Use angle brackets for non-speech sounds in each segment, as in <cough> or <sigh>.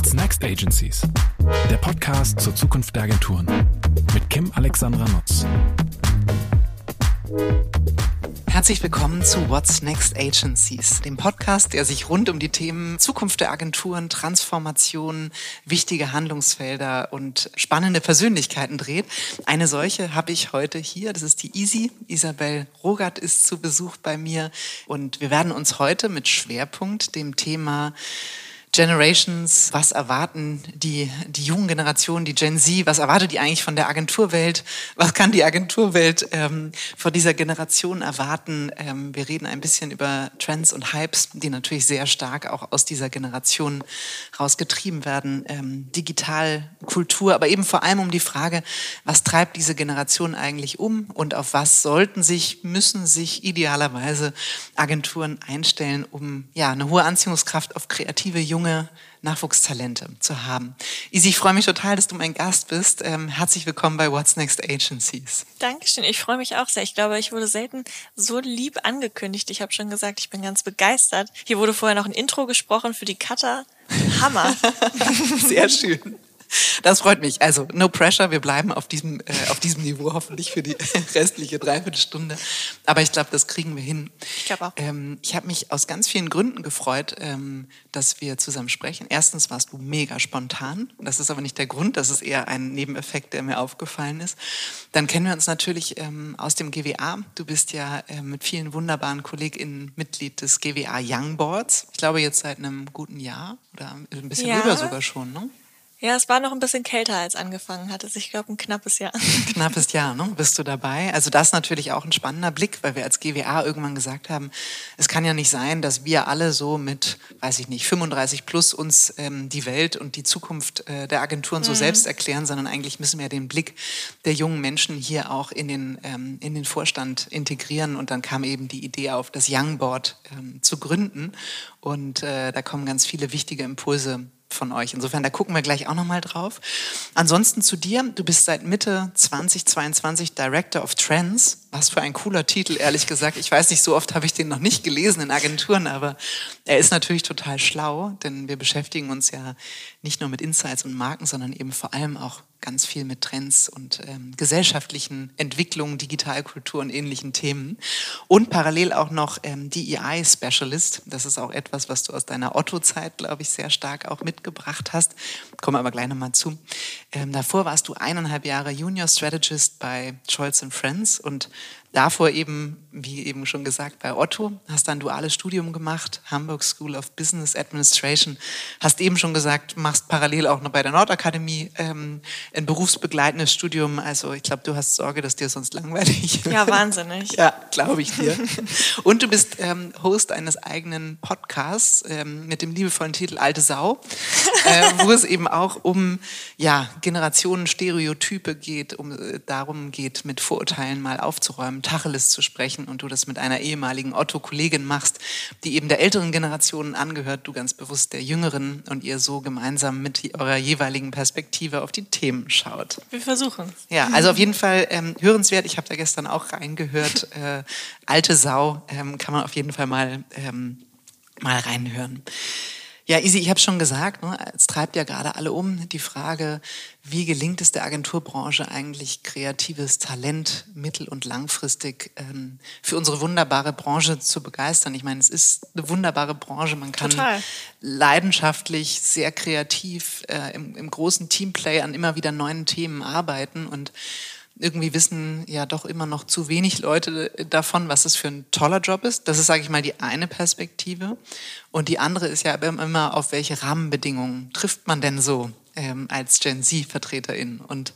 What's Next Agencies? Der Podcast zur Zukunft der Agenturen mit Kim Alexandra Nutz. Herzlich willkommen zu What's Next Agencies, dem Podcast, der sich rund um die Themen Zukunft der Agenturen, Transformation, wichtige Handlungsfelder und spannende Persönlichkeiten dreht. Eine solche habe ich heute hier. Das ist die Easy. Isabel Rogat ist zu Besuch bei mir und wir werden uns heute mit Schwerpunkt dem Thema Generations, was erwarten die, die jungen Generationen, die Gen Z, was erwartet die eigentlich von der Agenturwelt, was kann die Agenturwelt ähm, von dieser Generation erwarten. Ähm, wir reden ein bisschen über Trends und Hypes, die natürlich sehr stark auch aus dieser Generation rausgetrieben werden. Ähm, digital, Kultur, aber eben vor allem um die Frage, was treibt diese Generation eigentlich um und auf was sollten sich, müssen sich idealerweise Agenturen einstellen, um ja, eine hohe Anziehungskraft auf kreative junge junge Nachwuchstalente zu haben. Isi, ich freue mich total, dass du mein Gast bist. Ähm, herzlich willkommen bei What's Next Agencies. Dankeschön, ich freue mich auch sehr. Ich glaube, ich wurde selten so lieb angekündigt. Ich habe schon gesagt, ich bin ganz begeistert. Hier wurde vorher noch ein Intro gesprochen für die Cutter. Hammer. <laughs> sehr schön. Das freut mich. Also no pressure, wir bleiben auf diesem, äh, auf diesem Niveau hoffentlich für die <laughs> restliche Dreiviertelstunde. Aber ich glaube, das kriegen wir hin. Ich glaube auch. Ähm, ich habe mich aus ganz vielen Gründen gefreut, ähm, dass wir zusammen sprechen. Erstens warst du mega spontan. Das ist aber nicht der Grund, das ist eher ein Nebeneffekt, der mir aufgefallen ist. Dann kennen wir uns natürlich ähm, aus dem GWA. Du bist ja äh, mit vielen wunderbaren KollegInnen Mitglied des GWA Young Boards. Ich glaube jetzt seit einem guten Jahr oder ein bisschen ja. rüber sogar schon, ne? Ja, es war noch ein bisschen kälter, als angefangen hat. Also ich glaube, ein knappes Jahr. <laughs> Knappes Jahr, ne? Bist du dabei? Also das ist natürlich auch ein spannender Blick, weil wir als GWA irgendwann gesagt haben, es kann ja nicht sein, dass wir alle so mit, weiß ich nicht, 35 plus uns ähm, die Welt und die Zukunft äh, der Agenturen so mhm. selbst erklären, sondern eigentlich müssen wir den Blick der jungen Menschen hier auch in den, ähm, in den Vorstand integrieren. Und dann kam eben die Idee auf, das Young Board ähm, zu gründen. Und äh, da kommen ganz viele wichtige Impulse von euch. Insofern, da gucken wir gleich auch nochmal drauf. Ansonsten zu dir. Du bist seit Mitte 2022 Director of Trends. Was für ein cooler Titel, ehrlich gesagt. Ich weiß nicht, so oft habe ich den noch nicht gelesen in Agenturen, aber er ist natürlich total schlau, denn wir beschäftigen uns ja nicht nur mit Insights und Marken, sondern eben vor allem auch ganz viel mit Trends und ähm, gesellschaftlichen Entwicklungen, Digitalkultur und ähnlichen Themen. Und parallel auch noch ähm, DEI-Specialist. Das ist auch etwas, was du aus deiner Otto-Zeit, glaube ich, sehr stark auch mitgebracht hast. Kommen aber gleich nochmal zu. Ähm, davor warst du eineinhalb Jahre Junior Strategist bei Scholz Friends und Davor eben, wie eben schon gesagt, bei Otto, hast dann duales Studium gemacht, Hamburg School of Business Administration, hast eben schon gesagt, machst parallel auch noch bei der Nordakademie ähm, ein berufsbegleitendes Studium. Also ich glaube, du hast Sorge, dass dir sonst langweilig wird. Ja, wahnsinnig. ja, glaube ich dir. Und du bist ähm, Host eines eigenen Podcasts ähm, mit dem liebevollen Titel Alte Sau, äh, wo es eben auch um ja, Generationen Stereotype geht, um äh, darum geht, mit Vorurteilen mal aufzuräumen Tacheles zu sprechen und du das mit einer ehemaligen Otto-Kollegin machst, die eben der älteren Generation angehört, du ganz bewusst der jüngeren und ihr so gemeinsam mit eurer jeweiligen Perspektive auf die Themen schaut. Wir versuchen. Ja, also auf jeden Fall ähm, hörenswert. Ich habe da gestern auch reingehört. <laughs> Äh, alte Sau ähm, kann man auf jeden Fall mal, ähm, mal reinhören. Ja, Isi, ich habe schon gesagt, ne, es treibt ja gerade alle um die Frage, wie gelingt es der Agenturbranche eigentlich, kreatives Talent mittel- und langfristig ähm, für unsere wunderbare Branche zu begeistern? Ich meine, es ist eine wunderbare Branche. Man kann Total. leidenschaftlich, sehr kreativ äh, im, im großen Teamplay an immer wieder neuen Themen arbeiten und irgendwie wissen ja doch immer noch zu wenig Leute davon, was es für ein toller Job ist. Das ist, sage ich mal, die eine Perspektive. Und die andere ist ja immer, auf welche Rahmenbedingungen trifft man denn so ähm, als Gen Z-Vertreterin? Und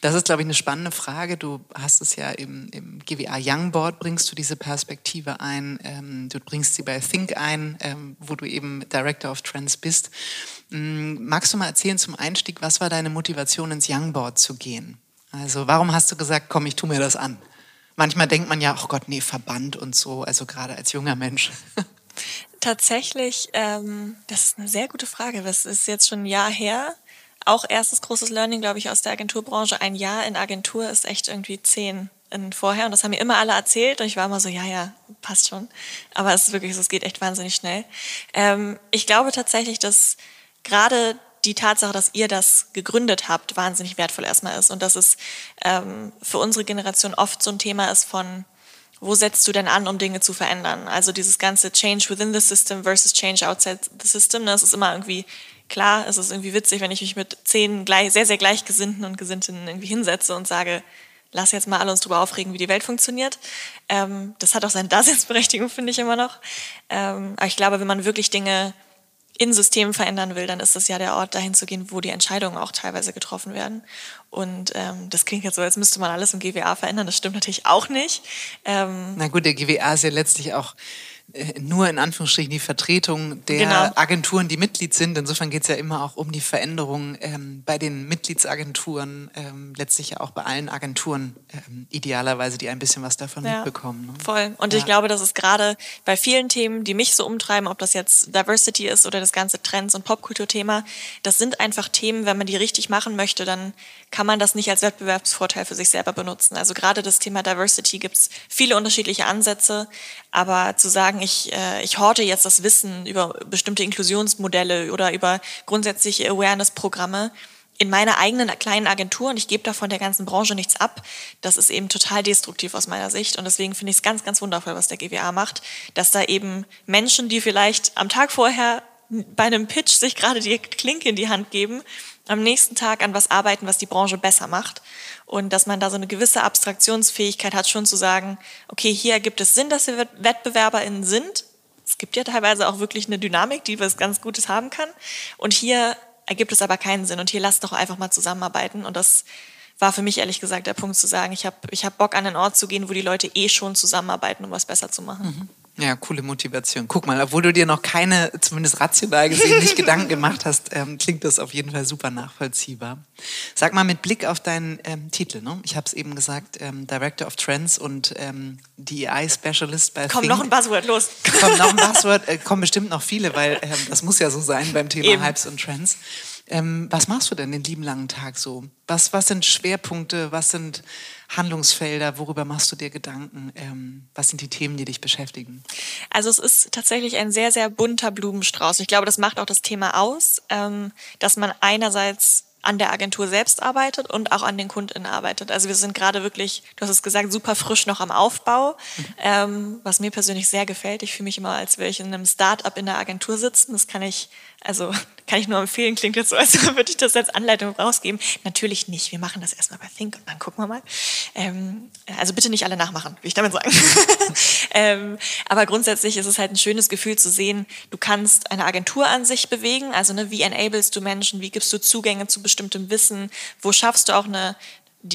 das ist, glaube ich, eine spannende Frage. Du hast es ja im, im GWA Young Board, bringst du diese Perspektive ein. Ähm, du bringst sie bei Think ein, ähm, wo du eben Director of Trends bist. Ähm, magst du mal erzählen zum Einstieg, was war deine Motivation, ins Young Board zu gehen? Also warum hast du gesagt, komm, ich tue mir das an? Manchmal denkt man ja, oh Gott, nee, Verband und so, also gerade als junger Mensch. <laughs> Tatsächlich, ähm, das ist eine sehr gute Frage. Das ist jetzt schon ein Jahr her. Auch erstes großes Learning, glaube ich, aus der Agenturbranche. Ein Jahr in Agentur ist echt irgendwie zehn in vorher. Und das haben mir immer alle erzählt. Und ich war immer so, ja, ja, passt schon. Aber es ist wirklich so, es geht echt wahnsinnig schnell. Ähm, ich glaube tatsächlich, dass gerade die Tatsache, dass ihr das gegründet habt, wahnsinnig wertvoll erstmal ist und dass es ähm, für unsere Generation oft so ein Thema ist von, wo setzt du denn an, um Dinge zu verändern? Also dieses ganze Change within the system versus Change outside the system, ne, das ist immer irgendwie klar, es ist irgendwie witzig, wenn ich mich mit zehn gleich, sehr, sehr gleichgesinnten und Gesinnten irgendwie hinsetze und sage, lass jetzt mal alle uns drüber aufregen, wie die Welt funktioniert. Ähm, das hat auch seine <laughs> Daseinsberechtigung, finde ich immer noch. Ähm, aber ich glaube, wenn man wirklich Dinge in Systemen verändern will, dann ist das ja der Ort, dahin zu gehen, wo die Entscheidungen auch teilweise getroffen werden. Und ähm, das klingt jetzt so, als müsste man alles im GWA verändern. Das stimmt natürlich auch nicht. Ähm, Na gut, der GWA ist ja letztlich auch nur in Anführungsstrichen die Vertretung der genau. Agenturen, die Mitglied sind. Insofern geht es ja immer auch um die Veränderung ähm, bei den Mitgliedsagenturen, ähm, letztlich ja auch bei allen Agenturen ähm, idealerweise, die ein bisschen was davon ja, mitbekommen. Ne? Voll. Und ja. ich glaube, das ist gerade bei vielen Themen, die mich so umtreiben, ob das jetzt Diversity ist oder das ganze Trends- und Popkulturthema, das sind einfach Themen, wenn man die richtig machen möchte, dann kann man das nicht als Wettbewerbsvorteil für sich selber benutzen. Also gerade das Thema Diversity gibt es viele unterschiedliche Ansätze, aber zu sagen, ich, äh, ich horte jetzt das Wissen über bestimmte Inklusionsmodelle oder über grundsätzliche Awareness-Programme in meiner eigenen kleinen Agentur und ich gebe davon der ganzen Branche nichts ab, das ist eben total destruktiv aus meiner Sicht. Und deswegen finde ich es ganz, ganz wundervoll, was der GWA macht, dass da eben Menschen, die vielleicht am Tag vorher bei einem Pitch sich gerade die Klinke in die Hand geben, am nächsten Tag an was arbeiten, was die Branche besser macht. Und dass man da so eine gewisse Abstraktionsfähigkeit hat, schon zu sagen, okay, hier ergibt es Sinn, dass wir WettbewerberInnen sind. Es gibt ja teilweise auch wirklich eine Dynamik, die was ganz Gutes haben kann. Und hier ergibt es aber keinen Sinn. Und hier lasst doch einfach mal zusammenarbeiten. Und das war für mich ehrlich gesagt der Punkt zu sagen, ich habe ich hab Bock an einen Ort zu gehen, wo die Leute eh schon zusammenarbeiten, um was besser zu machen. Mhm. Ja, coole Motivation. Guck mal, obwohl du dir noch keine, zumindest rational gesehen, nicht Gedanken gemacht hast, ähm, klingt das auf jeden Fall super nachvollziehbar. Sag mal mit Blick auf deinen ähm, Titel, ne? ich habe es eben gesagt, ähm, Director of Trends und ähm, DEI Specialist bei Komm, noch ein Buzzword, los. Komm, noch ein Buzzword, äh, kommen bestimmt noch viele, weil ähm, das muss ja so sein beim Thema eben. Hypes und Trends. Ähm, was machst du denn den lieben langen Tag so? Was, was sind Schwerpunkte? Was sind Handlungsfelder? Worüber machst du dir Gedanken? Ähm, was sind die Themen, die dich beschäftigen? Also es ist tatsächlich ein sehr, sehr bunter Blumenstrauß. Ich glaube, das macht auch das Thema aus, ähm, dass man einerseits an der Agentur selbst arbeitet und auch an den KundInnen arbeitet. Also wir sind gerade wirklich, du hast es gesagt, super frisch noch am Aufbau, mhm. ähm, was mir persönlich sehr gefällt. Ich fühle mich immer, als würde ich in einem Start-up in der Agentur sitzen. Das kann ich also <laughs> kann ich nur empfehlen, klingt jetzt so, als <laughs> würde ich das als Anleitung rausgeben. Natürlich nicht. Wir machen das erstmal bei Think und dann gucken wir mal. Ähm, also bitte nicht alle nachmachen, will ich damit sagen. <laughs> ähm, aber grundsätzlich ist es halt ein schönes Gefühl zu sehen, du kannst eine Agentur an sich bewegen. Also ne, wie enablest du Menschen, wie gibst du Zugänge zu bestimmtem Wissen, wo schaffst du auch eine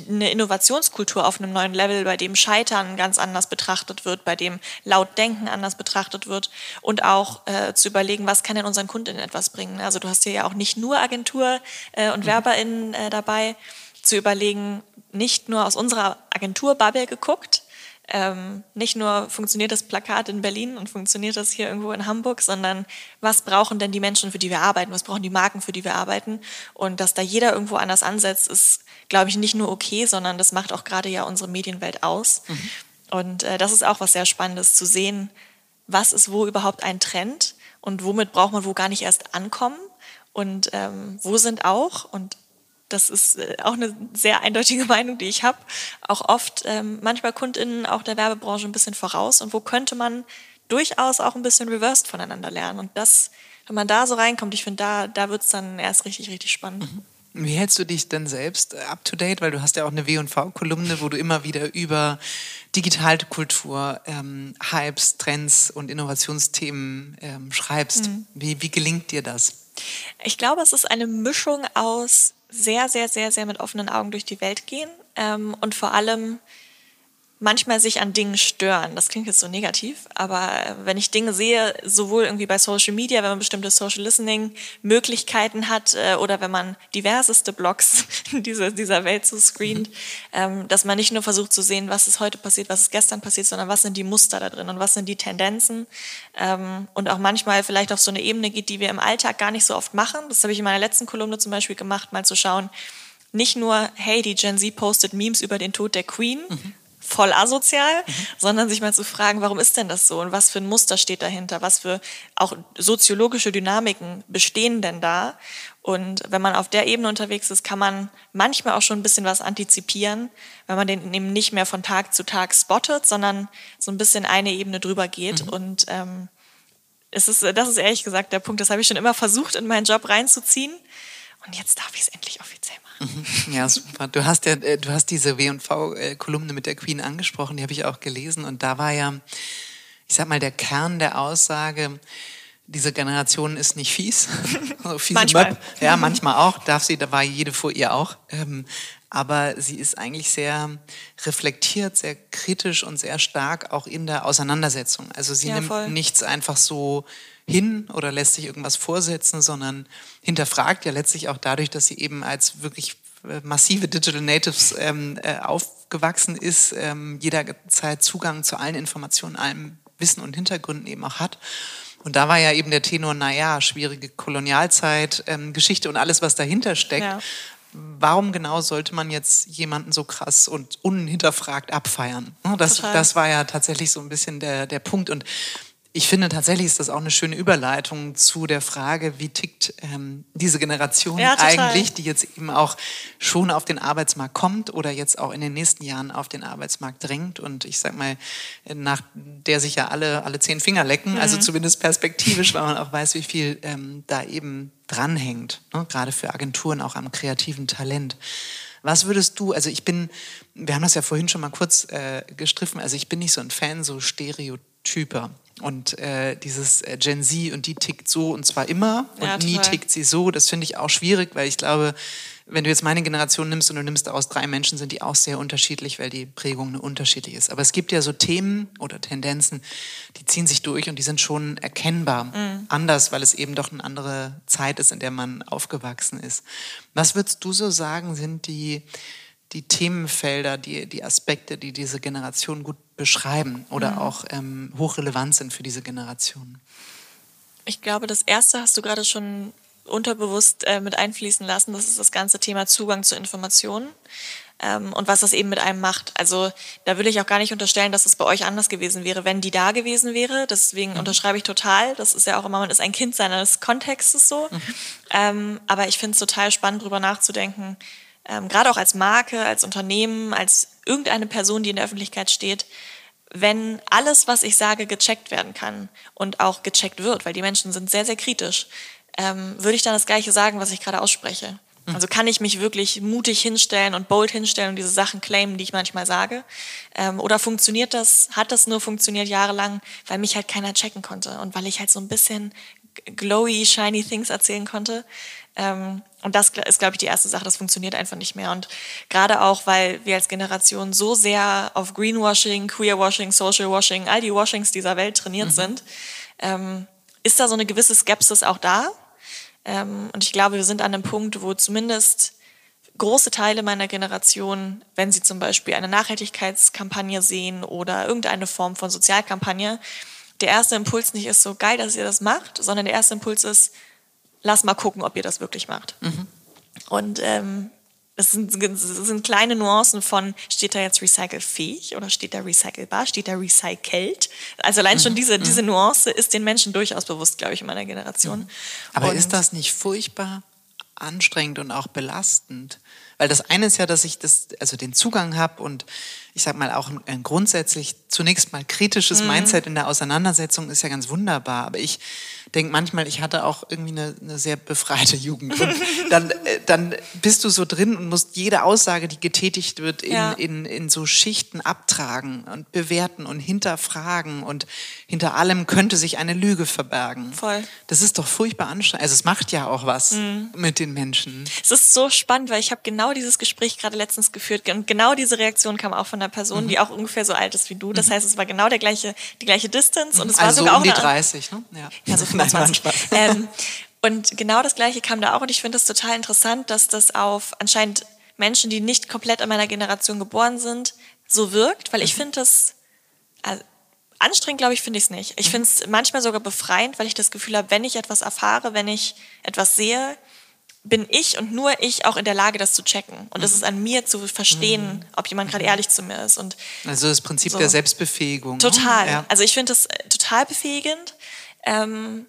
eine Innovationskultur auf einem neuen Level, bei dem Scheitern ganz anders betrachtet wird, bei dem laut Denken anders betrachtet wird und auch äh, zu überlegen, was kann denn unseren Kundinnen etwas bringen. Also du hast hier ja auch nicht nur Agentur äh, und mhm. WerberInnen äh, dabei, zu überlegen, nicht nur aus unserer Agenturbubble geguckt, ähm, nicht nur funktioniert das Plakat in Berlin und funktioniert das hier irgendwo in Hamburg, sondern was brauchen denn die Menschen, für die wir arbeiten, was brauchen die Marken, für die wir arbeiten und dass da jeder irgendwo anders ansetzt, ist glaube ich, nicht nur okay, sondern das macht auch gerade ja unsere Medienwelt aus. Mhm. Und äh, das ist auch was sehr Spannendes zu sehen, was ist wo überhaupt ein Trend und womit braucht man wo gar nicht erst ankommen und ähm, wo sind auch, und das ist äh, auch eine sehr eindeutige <laughs> Meinung, die ich habe, auch oft ähm, manchmal KundInnen auch der Werbebranche ein bisschen voraus und wo könnte man durchaus auch ein bisschen reversed voneinander lernen. Und das, wenn man da so reinkommt, ich finde, da, da wird es dann erst richtig, richtig spannend. Mhm. Wie hältst du dich denn selbst up to date? Weil du hast ja auch eine W&V-Kolumne, wo du immer wieder über Digitalkultur, ähm, Hypes, Trends und Innovationsthemen ähm, schreibst. Mhm. Wie, wie gelingt dir das? Ich glaube, es ist eine Mischung aus sehr, sehr, sehr, sehr mit offenen Augen durch die Welt gehen ähm, und vor allem manchmal sich an Dingen stören. Das klingt jetzt so negativ, aber wenn ich Dinge sehe, sowohl irgendwie bei Social Media, wenn man bestimmte Social Listening Möglichkeiten hat äh, oder wenn man diverseste Blogs <laughs> dieser, dieser Welt so screent, mhm. ähm, dass man nicht nur versucht zu sehen, was ist heute passiert, was ist gestern passiert, sondern was sind die Muster da drin und was sind die Tendenzen ähm, und auch manchmal vielleicht auf so eine Ebene geht, die wir im Alltag gar nicht so oft machen. Das habe ich in meiner letzten Kolumne zum Beispiel gemacht, mal zu schauen, nicht nur, hey, die Gen Z postet Memes über den Tod der Queen, mhm voll asozial, mhm. sondern sich mal zu fragen, warum ist denn das so und was für ein Muster steht dahinter, was für auch soziologische Dynamiken bestehen denn da. Und wenn man auf der Ebene unterwegs ist, kann man manchmal auch schon ein bisschen was antizipieren, wenn man den eben nicht mehr von Tag zu Tag spottet, sondern so ein bisschen eine Ebene drüber geht. Mhm. Und ähm, es ist, das ist ehrlich gesagt der Punkt, das habe ich schon immer versucht, in meinen Job reinzuziehen. Und jetzt darf ich es endlich offiziell machen. Mhm. Ja, super. Du hast ja, äh, du hast diese W&V-Kolumne mit der Queen angesprochen, die habe ich auch gelesen. Und da war ja, ich sag mal, der Kern der Aussage, diese Generation ist nicht fies. <laughs> Also manchmal. Möb. Ja, manchmal auch. Darf sie, da war jede vor ihr auch. Ähm, aber sie ist eigentlich sehr reflektiert, sehr kritisch und sehr stark auch in der Auseinandersetzung. Also sie ja, nimmt voll. nichts einfach so hin oder lässt sich irgendwas vorsetzen, sondern hinterfragt ja letztlich auch dadurch, dass sie eben als wirklich äh, massive Digital Natives ähm, äh, aufgewachsen ist, ähm, jederzeit Zugang zu allen Informationen, allem Wissen und Hintergründen eben auch hat. Und da war ja eben der Tenor, naja, schwierige Kolonialzeit, ähm, Geschichte und alles, was dahinter steckt. Ja warum genau sollte man jetzt jemanden so krass und unhinterfragt abfeiern? Ne, das, das war ja tatsächlich so ein bisschen der, der Punkt. Und ich finde tatsächlich ist das auch eine schöne Überleitung zu der Frage, wie tickt ähm, diese Generation ja, eigentlich, die jetzt eben auch schon auf den Arbeitsmarkt kommt oder jetzt auch in den nächsten Jahren auf den Arbeitsmarkt drängt und ich sag mal, nach der sich ja alle, alle zehn Finger lecken, also mhm. also zumindest perspektivisch, weil man auch weiß, wie viel ähm, da eben dranhängt, ne? gerade für Agenturen auch am kreativen Talent. Was würdest du, also ich bin, wir haben das ja vorhin schon mal kurz äh, gestriffen, also ich bin nicht so ein Fan so Stereotyper. Und äh, dieses äh, Gen Z und die tickt so und zwar immer und ja, nie tickt sie so. Das finde ich auch schwierig, weil ich glaube, wenn du jetzt meine Generation nimmst und du nimmst aus drei Menschen, sind die auch sehr unterschiedlich, weil die Prägung eine unterschiedlich ist. Aber es gibt ja so Themen oder Tendenzen, die ziehen sich durch und die sind schon erkennbar mhm. anders, weil es eben doch eine andere Zeit ist, in der man aufgewachsen ist. Was würdest du so sagen, sind die die Themenfelder, die, die Aspekte, die diese Generation gut beschreiben oder mhm. auch ähm, hochrelevant sind für diese Generation? Ich glaube, das erste hast du gerade schon unterbewusst äh, mit einfließen lassen. Das ist das ganze Thema Zugang zu Informationen ähm, und was das eben mit einem macht. Also da will ich auch gar nicht unterstellen, dass es bei euch anders gewesen wäre, wenn die da gewesen wäre. Deswegen mhm. unterschreibe ich total. Das ist ja auch immer, man ist ein Kind seines Kontextes so. Mhm. Ähm, aber ich finde es total spannend, darüber nachzudenken, ähm, gerade auch als Marke, als Unternehmen, als irgendeine Person, die in der Öffentlichkeit steht, wenn alles, was ich sage, gecheckt werden kann und auch gecheckt wird, weil die Menschen sind sehr, sehr kritisch, ähm, würde ich dann das Gleiche sagen, was ich gerade ausspreche. Hm. Also kann ich mich wirklich mutig hinstellen und bold hinstellen und diese Sachen claimen, die ich manchmal sage? Ähm, oder funktioniert das, hat das nur funktioniert jahrelang, weil mich halt keiner checken konnte und weil ich halt so ein bisschen glowy, shiny things erzählen konnte? Ähm, und das ist, glaube ich, die erste Sache, das funktioniert einfach nicht mehr. Und gerade auch, weil wir als Generation so sehr auf Greenwashing, Queerwashing, Socialwashing, all die Washings dieser Welt trainiert mhm. sind, ähm, ist da so eine gewisse Skepsis auch da. Ähm, und ich glaube, wir sind an einem Punkt, wo zumindest große Teile meiner Generation, wenn sie zum Beispiel eine Nachhaltigkeitskampagne sehen oder irgendeine Form von Sozialkampagne, der erste Impuls nicht ist so geil, dass ihr das macht, sondern der erste Impuls ist, lass mal gucken, ob ihr das wirklich macht. Mhm. Und ähm, es sind, sind kleine Nuancen von, steht da jetzt recycelfähig oder steht da recycelbar, steht da recycelt? Also allein schon mhm. diese, mhm. diese Nuance ist den Menschen durchaus bewusst, glaube ich, in meiner Generation. Mhm. Aber und ist das nicht furchtbar anstrengend und auch belastend? Weil das eine ist ja, dass ich das, also den Zugang habe und ich sag mal auch ein, ein grundsätzlich zunächst mal kritisches mhm. Mindset in der Auseinandersetzung ist ja ganz wunderbar. Aber ich denke manchmal, ich hatte auch irgendwie eine, eine sehr befreite Jugend. Und dann, dann bist du so drin und musst jede Aussage, die getätigt wird, in, ja. in, in so Schichten abtragen und bewerten und hinterfragen. Und hinter allem könnte sich eine Lüge verbergen. Voll. Das ist doch furchtbar anstrengend. Also es macht ja auch was mhm. mit den Menschen. Es ist so spannend, weil ich habe genau dieses Gespräch gerade letztens geführt und genau diese Reaktion kam auch von einer Person, mhm. die auch ungefähr so alt ist wie du. Das mhm. heißt, es war genau der gleiche, die gleiche Distance und es also war sogar so um die 30, ne? Ja. ja so <laughs> 25. ähm, und genau das Gleiche kam da auch und ich finde es total interessant, dass das auf anscheinend Menschen, die nicht komplett in meiner Generation geboren sind, so wirkt, weil ich mhm. finde das also, anstrengend, glaube ich, finde ich es nicht. Ich mhm. finde es manchmal sogar befreiend, weil ich das Gefühl habe, wenn ich etwas erfahre, wenn ich etwas sehe, bin ich und nur ich auch in der Lage, das zu checken. Und es ist an mir zu verstehen, mhm. ob jemand gerade ehrlich zu mir ist. Und also das Prinzip so. der Selbstbefähigung. Ne? Total. Ja. Also ich finde das äh, total befähigend. Ähm,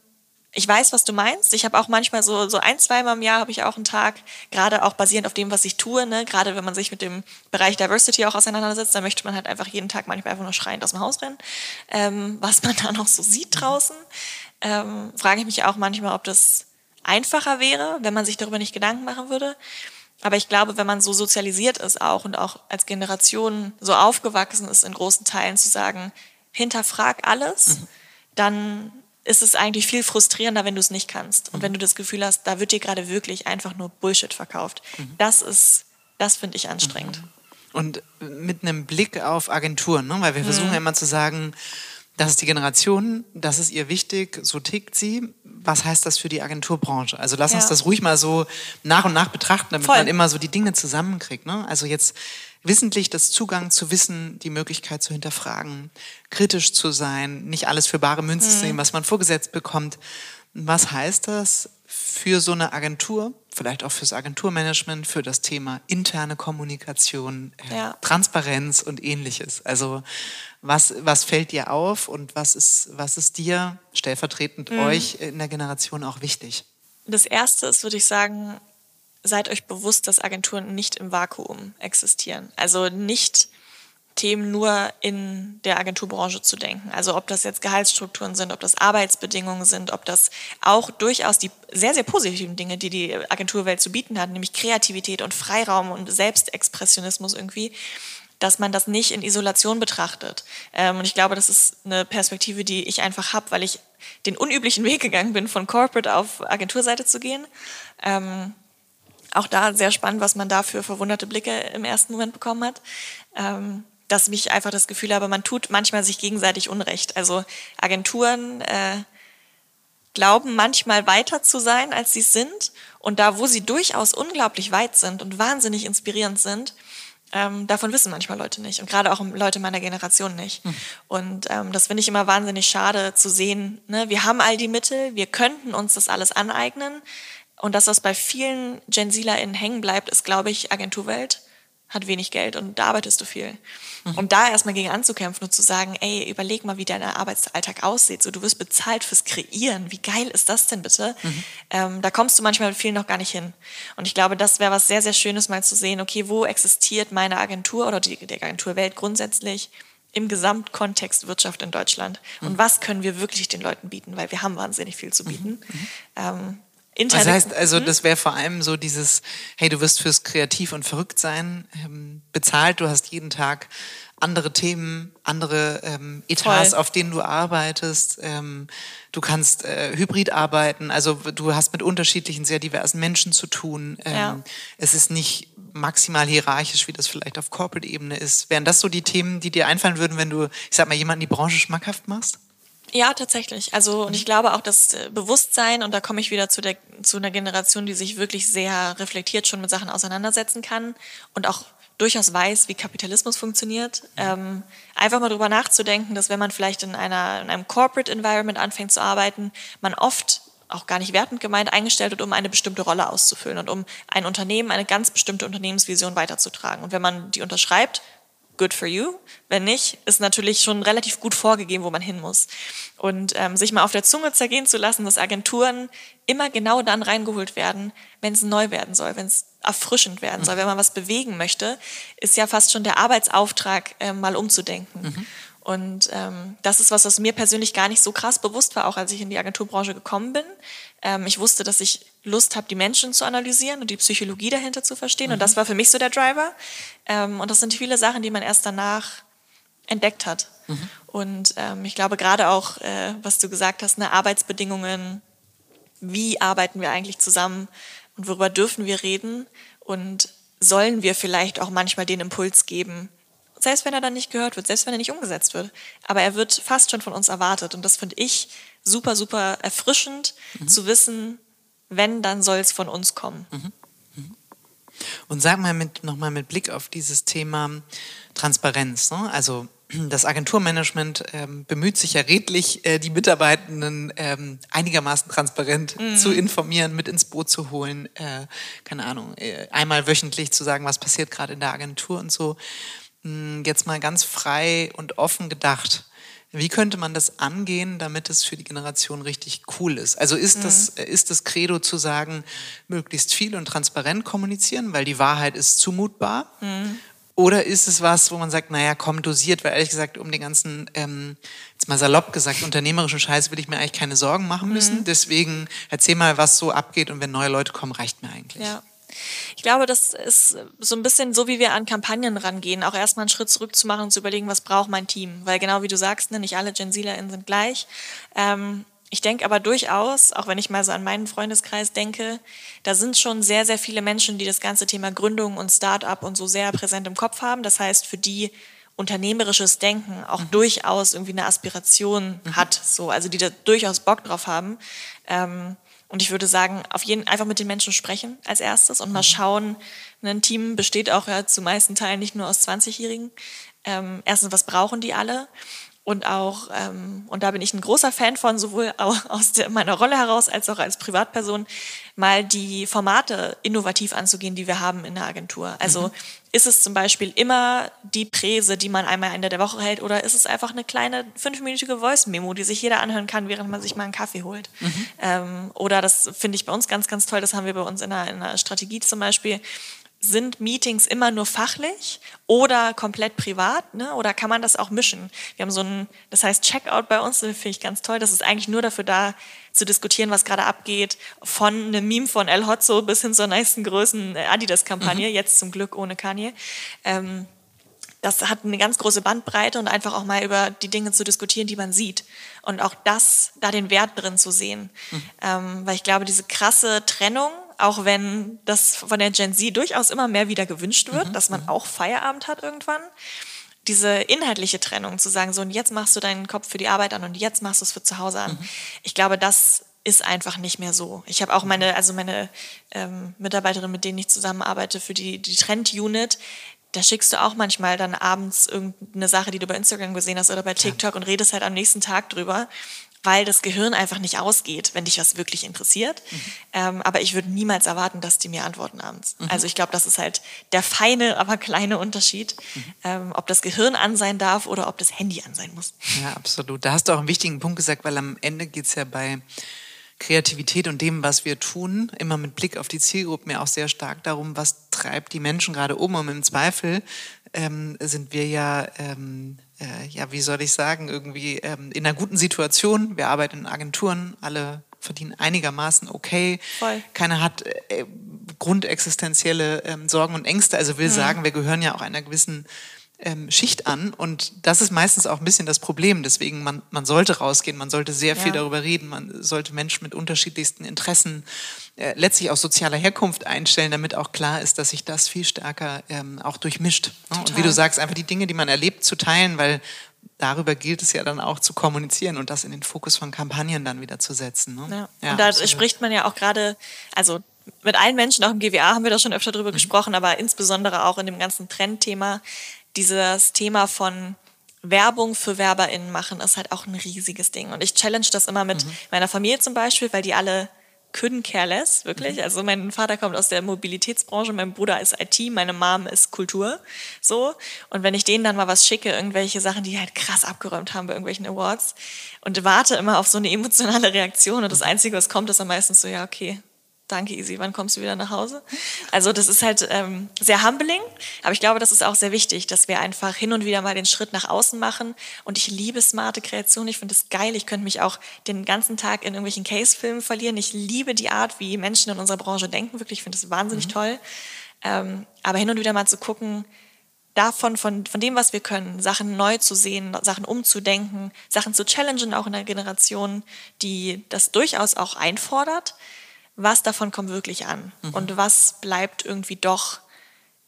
ich weiß, was du meinst. Ich habe auch manchmal so, so ein, zweimal im Jahr habe ich auch einen Tag, gerade auch basierend auf dem, was ich tue, ne? gerade wenn man sich mit dem Bereich Diversity auch auseinandersetzt, da möchte man halt einfach jeden Tag manchmal einfach nur schreiend aus dem Haus rennen, ähm, was man <laughs> da noch so sieht draußen. Ähm, frage ich mich auch manchmal, ob das einfacher wäre, wenn man sich darüber nicht Gedanken machen würde. Aber ich glaube, wenn man so sozialisiert ist auch und auch als Generation so aufgewachsen ist, in großen Teilen zu sagen, hinterfrag alles, mhm. dann ist es eigentlich viel frustrierender, wenn du es nicht kannst. Und mhm. wenn du das Gefühl hast, da wird dir gerade wirklich einfach nur Bullshit verkauft. Mhm. Das ist, das finde ich anstrengend. Mhm. Und mit einem Blick auf Agenturen, ne? weil wir versuchen ja immer zu sagen, das ist die Generation, das ist ihr wichtig, so tickt sie. Was heißt das für die Agenturbranche? Also lass ja. uns das ruhig mal so nach und nach betrachten, damit Voll. man immer so die Dinge zusammenkriegt. Ne? Also jetzt wissentlich das Zugang zu Wissen, die Möglichkeit zu hinterfragen, kritisch zu sein, nicht alles für bare Münze mhm. zu nehmen, was man vorgesetzt bekommt. Was heißt das für so eine Agentur, vielleicht auch fürs Agenturmanagement, für das Thema interne Kommunikation, äh, ja. Transparenz und ähnliches? Also was, was fällt dir auf und was ist, was ist dir stellvertretend mhm. euch in der Generation auch wichtig? Das erste ist, würde ich sagen, seid euch bewusst, dass Agenturen nicht im Vakuum existieren. Also nicht Themen nur in der Agenturbranche zu denken. Also ob das jetzt Gehaltsstrukturen sind, ob das Arbeitsbedingungen sind, ob das auch durchaus die sehr, sehr positiven Dinge, die die Agenturwelt zu bieten hat, nämlich Kreativität und Freiraum und Selbstexpressionismus irgendwie, dass man das nicht in Isolation betrachtet. Ähm, und ich glaube, das ist eine Perspektive, die ich einfach habe, weil ich den unüblichen Weg gegangen bin, von Corporate auf Agenturseite zu gehen. Auch da sehr spannend, was man da für verwunderte Blicke im ersten Moment bekommen hat. Ähm, dass ich einfach das Gefühl habe, man tut manchmal sich gegenseitig Unrecht. Also Agenturen äh, glauben manchmal weiter zu sein, als sie sind. Und da, wo sie durchaus unglaublich weit sind und wahnsinnig inspirierend sind, ähm, davon wissen manchmal Leute nicht und gerade auch Leute meiner Generation nicht. Mhm. Und ähm, das finde ich immer wahnsinnig schade zu sehen. Ne? Wir haben all die Mittel, wir könnten uns das alles aneignen. Und dass das bei vielen Gen ZlerInnen hängen bleibt, ist, glaube ich, Agenturwelt hat wenig Geld und da arbeitest du viel. Mhm. Und da erstmal gegen anzukämpfen und zu sagen, ey, überleg mal, wie dein Arbeitsalltag aussieht. So, du wirst bezahlt fürs Kreieren. Wie geil ist das denn bitte? Mhm. Ähm, da kommst du manchmal mit vielen noch gar nicht hin. Und ich glaube, das wäre was sehr, sehr Schönes, mal zu sehen, okay, wo existiert meine Agentur oder die, die Agenturwelt grundsätzlich? im Gesamtkontext Wirtschaft in Deutschland. Mhm. Und was können wir wirklich den Leuten bieten? Weil wir haben wahnsinnig viel zu bieten. Mhm. mhm. Ähm, Internet. Das heißt, also hm? das wäre vor allem so dieses, hey, du wirst fürs Kreativ und Verrücktsein ähm, bezahlt, du hast jeden Tag andere Themen, andere ähm, Etats, Voll. auf denen du arbeitest. Ähm, du kannst äh, hybrid arbeiten, also du hast mit unterschiedlichen, sehr diversen Menschen zu tun. Ähm, ja. Es ist nicht maximal hierarchisch, wie das vielleicht auf Corporate-Ebene ist. Wären das so die Themen, die dir einfallen würden, wenn du, ich sag mal, jemanden die Branche schmackhaft machst? Ja, tatsächlich. Also, und ich glaube auch das äh, Bewusstsein, und da komme ich wieder zu, der, zu einer Generation, die sich wirklich sehr reflektiert schon mit Sachen auseinandersetzen kann und auch durchaus weiß, wie Kapitalismus funktioniert. Ähm, einfach mal drüber nachzudenken, dass wenn man vielleicht in, einer, in einem Corporate Environment anfängt zu arbeiten, man oft auch gar nicht wertend gemeint eingestellt wird, um eine bestimmte Rolle auszufüllen und um ein Unternehmen, eine ganz bestimmte Unternehmensvision weiterzutragen. Und wenn man die unterschreibt, good for you. Wenn nicht, ist natürlich schon relativ gut vorgegeben, wo man hin muss. Und ähm, sich mal auf der Zunge zergehen zu lassen, dass Agenturen immer genau dann reingeholt werden, wenn es neu werden soll, wenn es erfrischend werden soll, wenn man was bewegen möchte, ist ja fast schon der Arbeitsauftrag, äh, mal umzudenken. Mhm. Und ähm, das ist was, was mir persönlich gar nicht so krass bewusst war, auch als ich in die Agenturbranche gekommen bin. Ähm, ich wusste, dass ich Lust habe, die Menschen zu analysieren und die Psychologie dahinter zu verstehen. Mhm. Und das war für mich so der Driver. Ähm, und das sind viele Sachen, die man erst danach entdeckt hat. Mhm. Und ähm, ich glaube gerade auch, äh, was du gesagt hast, ne, Arbeitsbedingungen, wie arbeiten wir eigentlich zusammen und worüber dürfen wir reden und sollen wir vielleicht auch manchmal den Impuls geben, selbst wenn er dann nicht gehört wird, selbst wenn er nicht umgesetzt wird. Aber er wird fast schon von uns erwartet. Und das finde ich super, super erfrischend mhm. zu wissen, wenn, dann soll es von uns kommen. Mhm. mhm. Und sag mal mit, nochmal mit Blick auf dieses Thema Transparenz. Ne? Also das Agenturmanagement ähm, bemüht sich ja redlich, äh, die Mitarbeitenden ähm, einigermaßen transparent mhm. zu informieren, mit ins Boot zu holen, äh, keine Ahnung, äh, einmal wöchentlich zu sagen, was passiert gerade in der Agentur und so. Hm, jetzt mal ganz frei und offen gedacht. Wie könnte man das angehen, damit es für die Generation richtig cool ist? Also ist mhm. das, ist das Credo zu sagen, möglichst viel und transparent kommunizieren, weil die Wahrheit ist zumutbar? Mhm. Oder ist es was, wo man sagt, naja, komm, dosiert, weil ehrlich gesagt, um den ganzen, ähm, jetzt mal salopp gesagt, unternehmerischen Scheiß will ich mir eigentlich keine Sorgen machen müssen. Mhm. Deswegen erzähl mal, was so abgeht und wenn neue Leute kommen, reicht mir eigentlich. Ja. Ich glaube, das ist so ein bisschen so, wie wir an Kampagnen rangehen, auch erstmal einen Schritt zurück zu machen und zu überlegen, was braucht mein Team. Weil genau wie du sagst, ne, nicht alle Gen ZlerInnen sind gleich. Ähm, ich denke aber durchaus, auch wenn ich mal so an meinen Freundeskreis denke, da sind schon sehr, sehr viele Menschen, die das ganze Thema Gründung und Start-up und so sehr präsent im Kopf haben. Das heißt, für die unternehmerisches Denken auch mhm. durchaus irgendwie eine Aspiration mhm. hat, so, also die da durchaus Bock drauf haben. Ähm, und ich würde sagen, auf jeden einfach mit den Menschen sprechen als erstes und mal mhm. schauen. Ein Team besteht auch ja zu meisten Teilen nicht nur aus 20-Jährigen. Ähm, erstens, was brauchen die alle? Und auch, ähm, und da bin ich ein großer Fan von, sowohl aus der, meiner Rolle heraus als auch als Privatperson, mal die Formate innovativ anzugehen, die wir haben in der Agentur. Also mhm. ist es zum Beispiel immer die Präse, die man einmal Ende der Woche hält, oder ist es einfach eine kleine fünfminütige Voice-Memo, die sich jeder anhören kann, während man sich mal einen Kaffee holt? Mhm. Ähm, oder das finde ich bei uns ganz, ganz toll, das haben wir bei uns in einer, in einer Strategie zum Beispiel, sind Meetings immer nur fachlich oder komplett privat? Ne? Oder kann man das auch mischen? Wir haben so ein, das heißt Checkout bei uns, finde ich ganz toll. Das ist eigentlich nur dafür da, zu diskutieren, was gerade abgeht, von einem Meme von El Hotzo bis hin zur nächsten größten Adidas-Kampagne, mhm. jetzt zum Glück ohne Kanye. Ähm, das hat eine ganz große Bandbreite und einfach auch mal über die Dinge zu diskutieren, die man sieht. Und auch das, da den Wert drin zu sehen. Mhm. Ähm, weil ich glaube, diese krasse Trennung auch wenn das von der Gen Z durchaus immer mehr wieder gewünscht wird, mhm. dass man mhm. auch Feierabend hat irgendwann. Diese inhaltliche Trennung, zu sagen, so und jetzt machst du deinen Kopf für die Arbeit an und jetzt machst du es für zu Hause an. Mhm. Ich glaube, das ist einfach nicht mehr so. Ich habe auch meine, also meine ähm, Mitarbeiterin, mit denen ich zusammenarbeite für die, die Trend-Unit, da schickst du auch manchmal dann abends irgendeine Sache, die du bei Instagram gesehen hast oder bei TikTok ja. und redest halt am nächsten Tag drüber weil das Gehirn einfach nicht ausgeht, wenn dich was wirklich interessiert. Mhm. Ähm, aber ich würde niemals erwarten, dass die mir antworten abends. Mhm. Also ich glaube, das ist halt der feine, aber kleine Unterschied, mhm. ähm, ob das Gehirn an sein darf oder ob das Handy an sein muss. Ja, absolut. Da hast du auch einen wichtigen Punkt gesagt, weil am Ende geht's ja bei Kreativität und dem, was wir tun, immer mit Blick auf die Zielgruppen ja auch sehr stark darum, was treibt die Menschen gerade um. Und im Zweifel ähm, sind wir ja ähm, äh, ja, wie soll ich sagen, irgendwie ähm, in einer guten Situation. Wir arbeiten in Agenturen, alle verdienen einigermaßen okay. Voll. Keiner hat äh, grundexistenzielle ähm, Sorgen und Ängste. Also will mhm. sagen, wir gehören ja auch einer gewissen ähm, Schicht an. Und das ist meistens auch ein bisschen das Problem. Deswegen, man, man sollte rausgehen, man sollte sehr viel darüber reden, man sollte Menschen mit unterschiedlichsten Interessen äh, letztlich aus sozialer Herkunft einstellen, damit auch klar ist, dass sich das viel stärker ähm, auch durchmischt. Ne? Und wie du sagst, einfach die Dinge, die man erlebt, zu teilen, weil darüber gilt es ja dann auch zu kommunizieren und das in den Fokus von Kampagnen dann wieder zu setzen. Ne? Ja. ja. und da absolut. spricht man ja auch gerade, also mit allen Menschen, auch im GWA haben wir da schon öfter drüber mhm. gesprochen, aber insbesondere auch in dem ganzen Trendthema, dieses Thema von Werbung für WerberInnen machen ist halt auch ein riesiges Ding. Und ich challenge das immer mit mhm. meiner Familie zum Beispiel, weil die alle couldn't care less, wirklich. Mhm. Also mein Vater kommt aus der Mobilitätsbranche, mein Bruder ist IT, meine Mom ist Kultur, so. Und wenn ich denen dann mal was schicke, irgendwelche Sachen, die halt krass abgeräumt haben bei irgendwelchen Awards und warte immer auf so eine emotionale Reaktion und das mhm. Einzige, was kommt, ist dann meistens so, ja, okay, danke Easy, wann kommst du wieder nach Hause? Also das ist halt ähm, sehr humbling, aber ich glaube, das ist auch sehr wichtig, dass wir einfach hin und wieder mal den Schritt nach außen machen. Und ich liebe smarte Kreation, ich finde es geil, ich könnte mich auch den ganzen Tag in irgendwelchen Case-Filmen verlieren, ich liebe die Art, wie Menschen in unserer Branche denken, wirklich, ich finde es wahnsinnig mhm. toll, ähm, aber hin und wieder mal zu gucken, davon, von, von dem, was wir können, Sachen neu zu sehen, Sachen umzudenken, Sachen zu challengen, auch in der Generation, die das durchaus auch einfordert, was davon kommt wirklich an mhm. und was bleibt irgendwie doch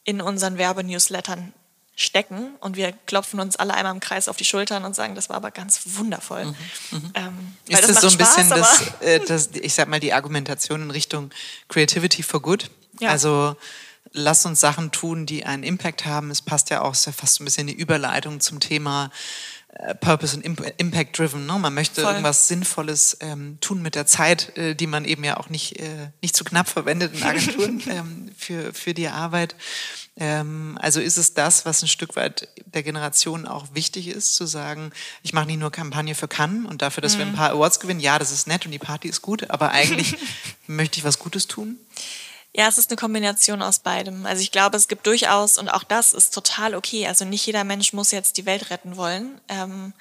in unseren Werbenewslettern stecken und wir klopfen uns alle einmal im Kreis auf die Schultern und sagen, das war aber ganz wundervoll. Mhm. Mhm. Ähm, ist das, das so ein Spaß, bisschen das, äh, das, ich sag mal, die Argumentation in Richtung Creativity for Good? Ja. Also lass uns Sachen tun, die einen Impact haben. Es passt ja auch, ist ja fast ein bisschen die Überleitung zum Thema Purpose und Impact Driven. Ne? Man möchte Voll. irgendwas Sinnvolles ähm, tun mit der Zeit, äh, die man eben ja auch nicht, äh, nicht zu knapp verwendet in Agenturen <laughs> ähm, für, für die Arbeit. Ähm, also ist es das, was ein Stück weit der Generation auch wichtig ist, zu sagen, ich mache nicht nur Kampagne für Cannes und dafür, dass mhm. wir ein mhm. paar Awards gewinnen. Ja, das ist nett und die Party ist gut, aber eigentlich <laughs> möchte ich was Gutes tun. Ja, es ist eine Kombination aus beidem. Also ich glaube, es gibt durchaus, und auch das ist total okay, also nicht jeder Mensch muss jetzt die Welt retten wollen. Ähm,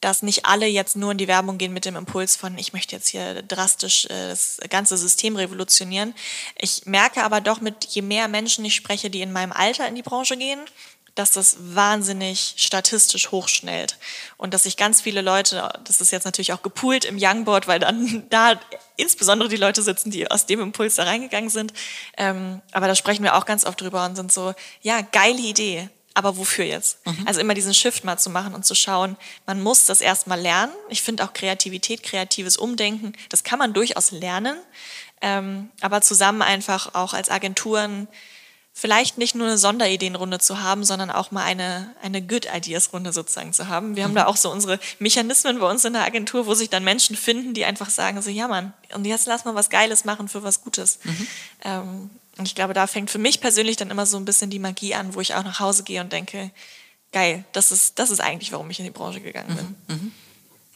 dass nicht alle jetzt nur in die Werbung gehen mit dem Impuls von, ich möchte jetzt hier drastisch äh, das ganze System revolutionieren. Ich merke aber doch, mit je mehr Menschen ich spreche, die in meinem Alter in die Branche gehen, dass das wahnsinnig statistisch hochschnellt und dass sich ganz viele Leute, das ist jetzt natürlich auch gepoolt im Youngboard, weil dann <laughs> da insbesondere die Leute sitzen, die aus dem Impuls da reingegangen sind, ähm, aber da sprechen wir auch ganz oft drüber und sind so, ja, geile Idee, aber wofür jetzt? Mhm. Also immer diesen Shift mal zu machen und zu schauen, man muss das erstmal lernen. Ich finde auch Kreativität, kreatives Umdenken, das kann man durchaus lernen, ähm, aber zusammen einfach auch als Agenturen vielleicht nicht nur eine Sonderideenrunde zu haben, sondern auch mal eine, eine Good Ideas Runde sozusagen zu haben. Wir haben da mhm. auch so unsere Mechanismen bei uns in der Agentur, wo sich dann Menschen finden, die einfach sagen so, ja Mann, und jetzt lass mal was Geiles machen für was Gutes. Mhm. Ähm, und ich glaube, da fängt für mich persönlich dann immer so ein bisschen die Magie an, wo ich auch nach Hause gehe und denke, geil, das ist, das ist eigentlich, warum ich in die Branche gegangen bin. Mhm. mhm.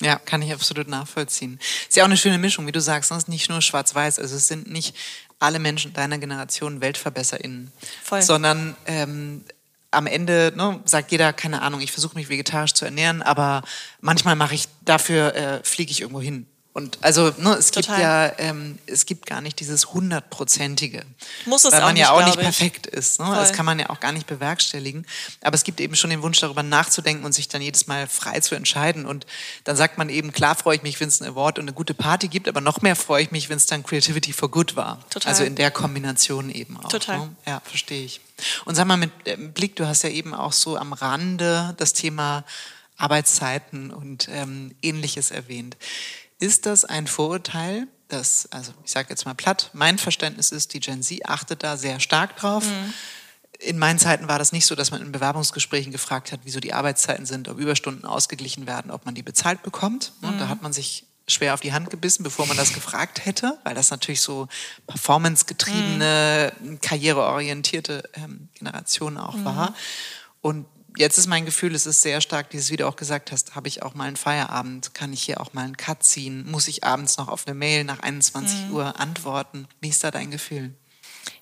Ja, kann ich absolut nachvollziehen. Ist ja auch eine schöne Mischung, wie du sagst. Es ist nicht nur schwarz-weiß. Also es sind nicht alle Menschen deiner Generation WeltverbesserInnen, Voll. sondern ähm, am Ende ne, sagt jeder, keine Ahnung, ich versuche mich vegetarisch zu ernähren, aber manchmal mache ich dafür, äh, fliege ich irgendwo hin und also ne, es Total. gibt ja, ähm, es gibt gar nicht dieses hundertprozentige, muss es weil man auch ja auch nicht perfekt ist. Ne? Das kann man ja auch gar nicht bewerkstelligen. Aber es gibt eben schon den Wunsch, darüber nachzudenken und sich dann jedes Mal frei zu entscheiden. Und dann sagt man eben, klar freue ich mich, wenn es ein Award und eine gute Party gibt, aber noch mehr freue ich mich, wenn es dann Creativity for Good war. Total. Also in der Kombination eben auch. Total. Ne? Ja, verstehe ich. Und sag mal mit ähm, Blick, du hast ja eben auch so am Rande das Thema Arbeitszeiten und ähm, ähnliches erwähnt. Ist das ein Vorurteil, das, also ich sage jetzt mal platt, mein Verständnis ist, die Gen Z achtet da sehr stark drauf. Mhm. In meinen Zeiten war das nicht so, dass man in Bewerbungsgesprächen gefragt hat, wieso die Arbeitszeiten sind, ob Überstunden ausgeglichen werden, ob man die bezahlt bekommt. Mhm. Da hat man sich schwer auf die Hand gebissen, bevor man das gefragt hätte, weil das natürlich so performancegetriebene, mhm. karriereorientierte ähm, Generation auch mhm. war. Und jetzt ist mein Gefühl, es ist sehr stark, dieses, wie du auch gesagt hast, habe ich auch mal einen Feierabend, kann ich hier auch mal einen Cut ziehen, muss ich abends noch auf eine Mail nach 21 mhm. Uhr antworten. Wie ist da dein Gefühl?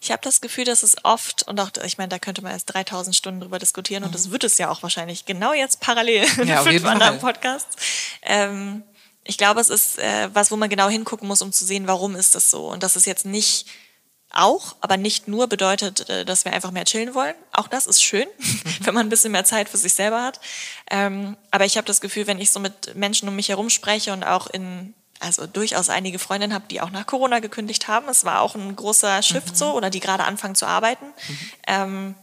Ich habe das Gefühl, dass es oft, und auch, ich meine, da könnte man erst 3000 Stunden drüber diskutieren, mhm. und das wird es ja auch wahrscheinlich genau jetzt parallel <laughs> ja, fünf anderen Podcasts. Ähm, ich glaube, es ist äh, was, wo man genau hingucken muss, um zu sehen, warum ist das so. Und das ist jetzt nicht auch, aber nicht nur bedeutet, äh, dass wir einfach mehr chillen wollen. Auch das ist schön, <laughs> wenn man ein bisschen mehr Zeit für sich selber hat. Ähm, aber ich habe das Gefühl, wenn ich so mit Menschen um mich herum spreche und auch in, also durchaus einige Freundinnen habe, die auch nach Corona gekündigt haben, es war auch ein großer Shift mhm. so, oder die gerade anfangen zu arbeiten, mhm. ähm,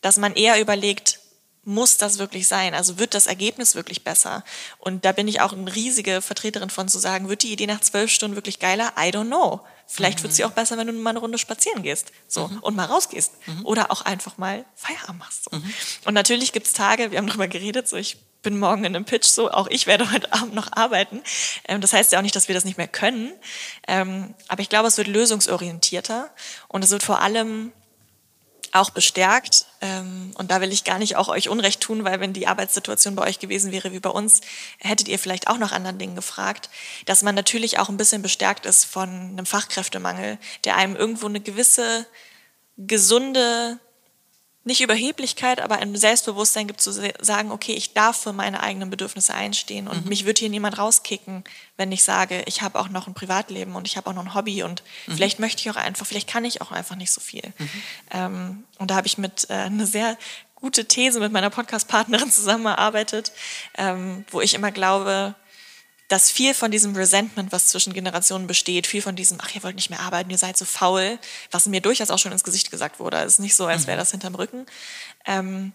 dass man eher überlegt, muss das wirklich sein? Also wird das Ergebnis wirklich besser? Und da bin ich auch eine riesige Vertreterin von zu sagen, wird die Idee nach zwölf Stunden wirklich geiler? I don't know. Vielleicht mhm. wird sie auch besser, wenn du mal eine Runde spazieren gehst so, mhm. und mal rausgehst. Mhm. Oder auch einfach mal Feierabend machst. So. Mhm. Und natürlich gibt's Tage, wir haben darüber geredet, so ich bin morgen in einem Pitch, so auch ich werde <laughs> heute Abend noch arbeiten. Ähm, das heißt ja auch nicht, dass wir das nicht mehr können. Ähm, aber ich glaube, es wird lösungsorientierter und es wird vor allem auch bestärkt. Ähm, und da will ich gar nicht auch euch Unrecht tun, weil wenn die Arbeitssituation bei euch gewesen wäre wie bei uns, hättet ihr vielleicht auch nach anderen Dingen gefragt, dass man natürlich auch ein bisschen bestärkt ist von einem Fachkräftemangel, der einem irgendwo eine gewisse gesunde nicht Überheblichkeit, aber ein Selbstbewusstsein gibt zu sagen, okay, ich darf für meine eigenen Bedürfnisse einstehen und mhm. mich wird hier niemand rauskicken, wenn ich sage, ich habe auch noch ein Privatleben und ich habe auch noch ein Hobby und mhm. vielleicht möchte ich auch einfach, vielleicht kann ich auch einfach nicht so viel. Mhm. Ähm, und da habe ich mit äh, eine sehr gute These mit meiner Podcast-Partnerin <laughs> zusammengearbeitet, ähm, wo ich immer glaube, dass viel von diesem Resentment, was zwischen Generationen besteht, viel von diesem, ach, ihr wollt nicht mehr arbeiten, ihr seid so faul, was mir durchaus auch schon ins Gesicht gesagt wurde, es ist nicht so, als wäre mhm. das hinterm Rücken, ähm,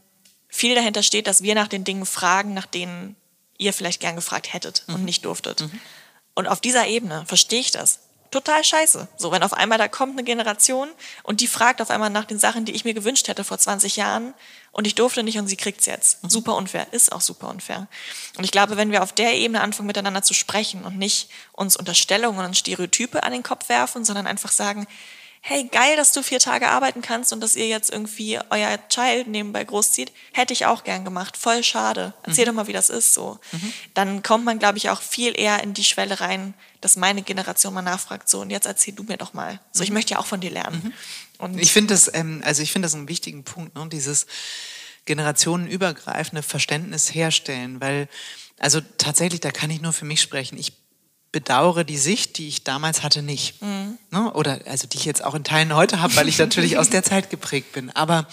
viel dahinter steht, dass wir nach den Dingen fragen, nach denen ihr vielleicht gern gefragt hättet mhm. und nicht durftet. Mhm. Und auf dieser Ebene verstehe ich das. Total scheiße. So, wenn auf einmal da kommt eine Generation und die fragt auf einmal nach den Sachen, die ich mir gewünscht hätte vor 20 Jahren und ich durfte nicht und sie kriegt's jetzt. Mhm. Super unfair, ist auch super unfair. Und ich glaube, wenn wir auf der Ebene anfangen, miteinander zu sprechen und nicht uns Unterstellungen und Stereotype an den Kopf werfen, sondern einfach sagen, hey, geil, dass du vier Tage arbeiten kannst und dass ihr jetzt irgendwie euer Child nebenbei großzieht, hätte ich auch gern gemacht. Voll schade. Erzähl mhm. doch mal, wie das ist so. Mhm. Dann kommt man, glaube ich, auch viel eher in die Schwelle rein, dass meine Generation mal nachfragt, so, und jetzt erzähl du mir doch mal. So, ich mhm. möchte ja auch von dir lernen. Mhm. Und ich finde das, ähm, also ich finde das einen wichtigen Punkt, ne? dieses generationenübergreifende Verständnis herstellen, weil, also tatsächlich, da kann ich nur für mich sprechen. Ich bedauere die Sicht, die ich damals hatte, nicht. Mhm. Ne? Oder also die ich jetzt auch in Teilen heute habe, weil ich natürlich aus der Zeit geprägt bin. Aber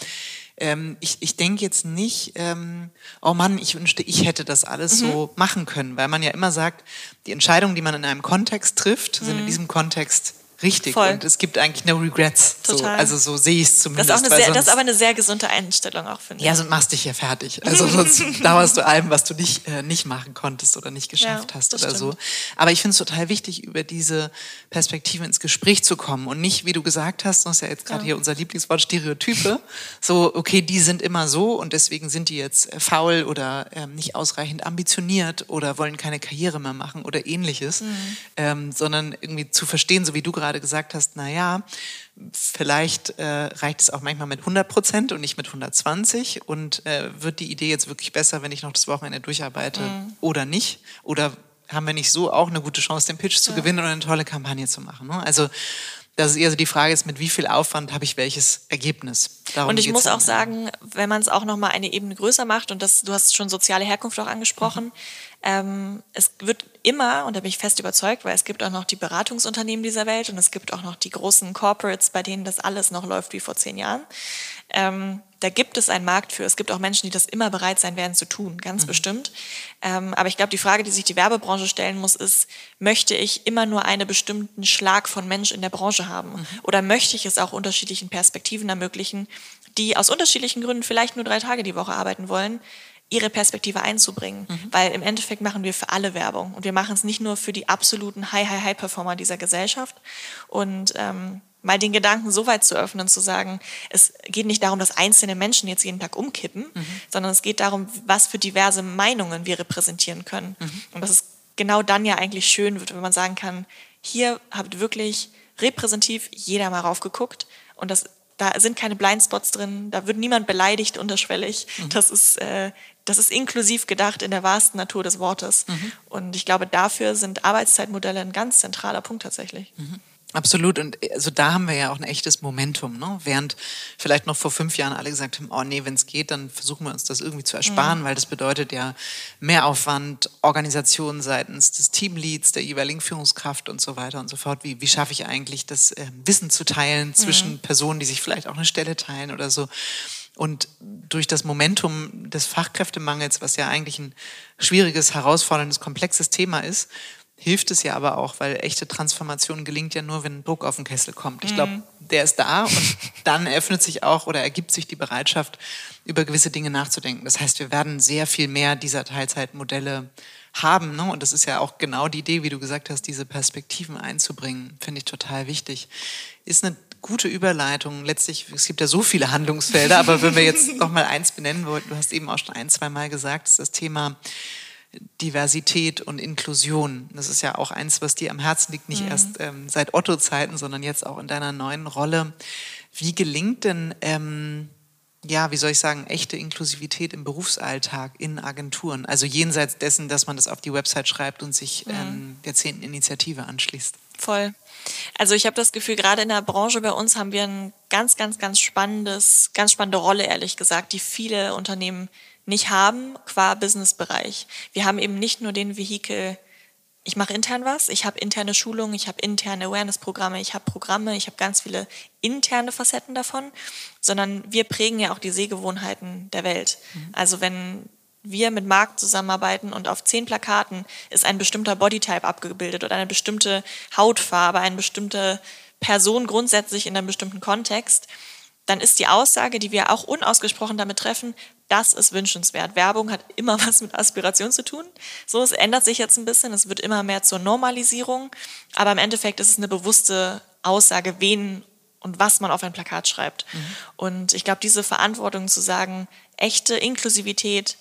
ähm, ich, ich denke jetzt nicht, ähm, oh Mann, ich wünschte, ich hätte das alles mhm. so machen können, weil man ja immer sagt, die Entscheidungen, die man in einem Kontext trifft, sind in mhm. diesem Kontext Richtig. Voll. Und es gibt eigentlich no regrets. Total. So, also so sehe ich es zumindest. Das ist, auch eine sehr, das ist aber eine sehr gesunde Einstellung auch, finde ich. Ja, sonst machst dich ja fertig. <laughs> Also sonst dauerst du allem, was du nicht, äh, nicht machen konntest oder nicht geschafft ja, hast oder stimmt. so. Aber ich finde es total wichtig, über diese Perspektive ins Gespräch zu kommen und nicht, wie du gesagt hast, das ist ja jetzt gerade ja. hier unser Lieblingswort, Stereotype. so, okay, die sind immer so und deswegen sind die jetzt äh, faul oder ähm, nicht ausreichend ambitioniert oder wollen keine Karriere mehr machen oder ähnliches, mhm. ähm, sondern irgendwie zu verstehen, so wie du gerade gerade gesagt hast, na ja, vielleicht äh, reicht es auch manchmal mit 100 Prozent und nicht mit 120 und äh, wird die Idee jetzt wirklich besser, wenn ich noch das Wochenende durcharbeite mhm. oder nicht? Oder haben wir nicht so auch eine gute Chance, den Pitch zu ja. gewinnen oder eine tolle Kampagne zu machen? Ne? Also das ist eher so die Frage ist, mit wie viel Aufwand habe ich welches Ergebnis? Darum und ich muss auch sagen, wenn man es auch noch mal eine Ebene größer macht und das, du hast schon soziale Herkunft auch angesprochen, mhm. ähm, es wird immer, und da bin ich fest überzeugt, weil es gibt auch noch die Beratungsunternehmen dieser Welt und es gibt auch noch die großen Corporates, bei denen das alles noch läuft wie vor zehn Jahren. Ähm, da gibt es einen Markt für. Es gibt auch Menschen, die das immer bereit sein werden zu tun, ganz mhm. bestimmt. Ähm, aber ich glaube, die Frage, die sich die Werbebranche stellen muss, ist, möchte ich immer nur einen bestimmten Schlag von Mensch in der Branche haben? Mhm. Oder möchte ich es auch unterschiedlichen Perspektiven ermöglichen, die aus unterschiedlichen Gründen vielleicht nur drei Tage die Woche arbeiten wollen, ihre Perspektive einzubringen. Mhm. Weil im Endeffekt machen wir für alle Werbung. Und wir machen es nicht nur für die absoluten High-High-High-Performer dieser Gesellschaft. Und ähm, mal den Gedanken so weit zu öffnen, zu sagen, es geht nicht darum, dass einzelne Menschen jetzt jeden Tag umkippen, mhm. sondern es geht darum, was für diverse Meinungen wir repräsentieren können. Mhm. Und das ist genau dann ja eigentlich schön wird, wenn man sagen kann, hier habt wirklich repräsentativ jeder mal raufgeguckt und das da sind keine Blindspots drin, da wird niemand beleidigt unterschwellig. Mhm. Das ist äh, das ist inklusiv gedacht in der wahrsten Natur des Wortes. Mhm. Und ich glaube, dafür sind Arbeitszeitmodelle ein ganz zentraler Punkt tatsächlich. Absolut. Und also da haben wir ja auch ein echtes Momentum. Ne? Während vielleicht noch vor fünf Jahren alle gesagt haben, oh nee, wenn es geht, dann versuchen wir uns das irgendwie zu ersparen, mhm. weil das bedeutet ja Mehraufwand, Organisation seitens des Teamleads, der jeweiligen Führungskraft und so weiter und so fort. Wie, wie schaffe ich eigentlich, das äh, Wissen zu teilen zwischen mhm. Personen, die sich vielleicht auch eine Stelle teilen oder so. Und durch das Momentum des Fachkräftemangels, was ja eigentlich ein schwieriges, herausforderndes, komplexes Thema ist, hilft es ja aber auch, weil echte Transformation gelingt ja nur, wenn Druck auf den Kessel kommt. Ich glaube, mhm. der ist da und dann eröffnet sich auch oder ergibt sich die Bereitschaft, über gewisse Dinge nachzudenken. Das heißt, wir werden sehr viel mehr dieser Teilzeitmodelle haben. Ne? Und das ist ja auch genau die Idee, wie du gesagt hast, diese Perspektiven einzubringen, finde ich total wichtig. Ist eine gute Überleitung. Letztlich, es gibt ja so viele Handlungsfelder, aber wenn wir jetzt <laughs> noch mal eins benennen wollten, du hast eben auch schon ein, zwei Mal gesagt, ist das Thema Diversität und Inklusion. Das ist ja auch eins, was dir am Herzen liegt, nicht mhm. erst ähm, seit Otto-Zeiten, sondern jetzt auch in deiner neuen Rolle. Wie gelingt denn, ähm, ja, wie soll ich sagen, echte Inklusivität im Berufsalltag in Agenturen? Also jenseits dessen, dass man das auf die Website schreibt und sich mhm. ähm, der zehnten Initiative anschließt. Voll. Also ich habe das Gefühl, gerade in der Branche bei uns haben wir ein ganz, ganz, ganz spannendes, ganz spannende Rolle, ehrlich gesagt, die viele Unternehmen nicht haben qua Businessbereich. Wir haben eben nicht nur den Vehikel, ich mache intern was, ich habe interne Schulungen, ich habe interne Awareness-Programme, ich habe Programme, ich habe ganz viele interne Facetten davon, sondern wir prägen ja auch die Sehgewohnheiten der Welt. Mhm. Also wenn wir mit Markt zusammenarbeiten und auf zehn Plakaten ist ein bestimmter Bodytype abgebildet oder eine bestimmte Hautfarbe, eine bestimmte Person grundsätzlich in einem bestimmten Kontext, dann ist die Aussage, die wir auch unausgesprochen damit treffen, das ist wünschenswert. Werbung hat immer <laughs> was mit Aspiration zu tun. So, es ändert sich jetzt ein bisschen, es wird immer mehr zur Normalisierung, aber im Endeffekt ist es eine bewusste Aussage, wen und was man auf ein Plakat schreibt. Mhm. Und ich glaube, diese Verantwortung zu sagen, echte Inklusivität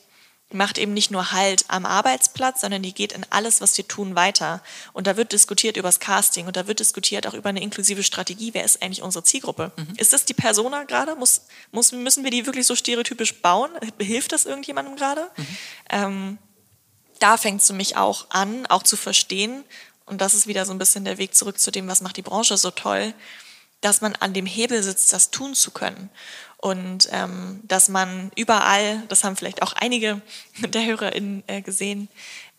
macht eben nicht nur Halt am Arbeitsplatz, sondern die geht in alles, was wir tun, weiter. Und da wird diskutiert über das Casting und da wird diskutiert auch über eine inklusive Strategie. Wer ist eigentlich unsere Zielgruppe? Mhm. Ist das die Persona gerade? Muss, muss, müssen wir die wirklich so stereotypisch bauen? Hilft das irgendjemandem gerade? Mhm. Ähm, da fängt es für mich auch an, auch zu verstehen. Und das ist wieder so ein bisschen der Weg zurück zu dem, was macht die Branche so toll, dass man an dem Hebel sitzt, das tun zu können und ähm, dass man überall, das haben vielleicht auch einige <laughs> der HörerInnen äh, gesehen,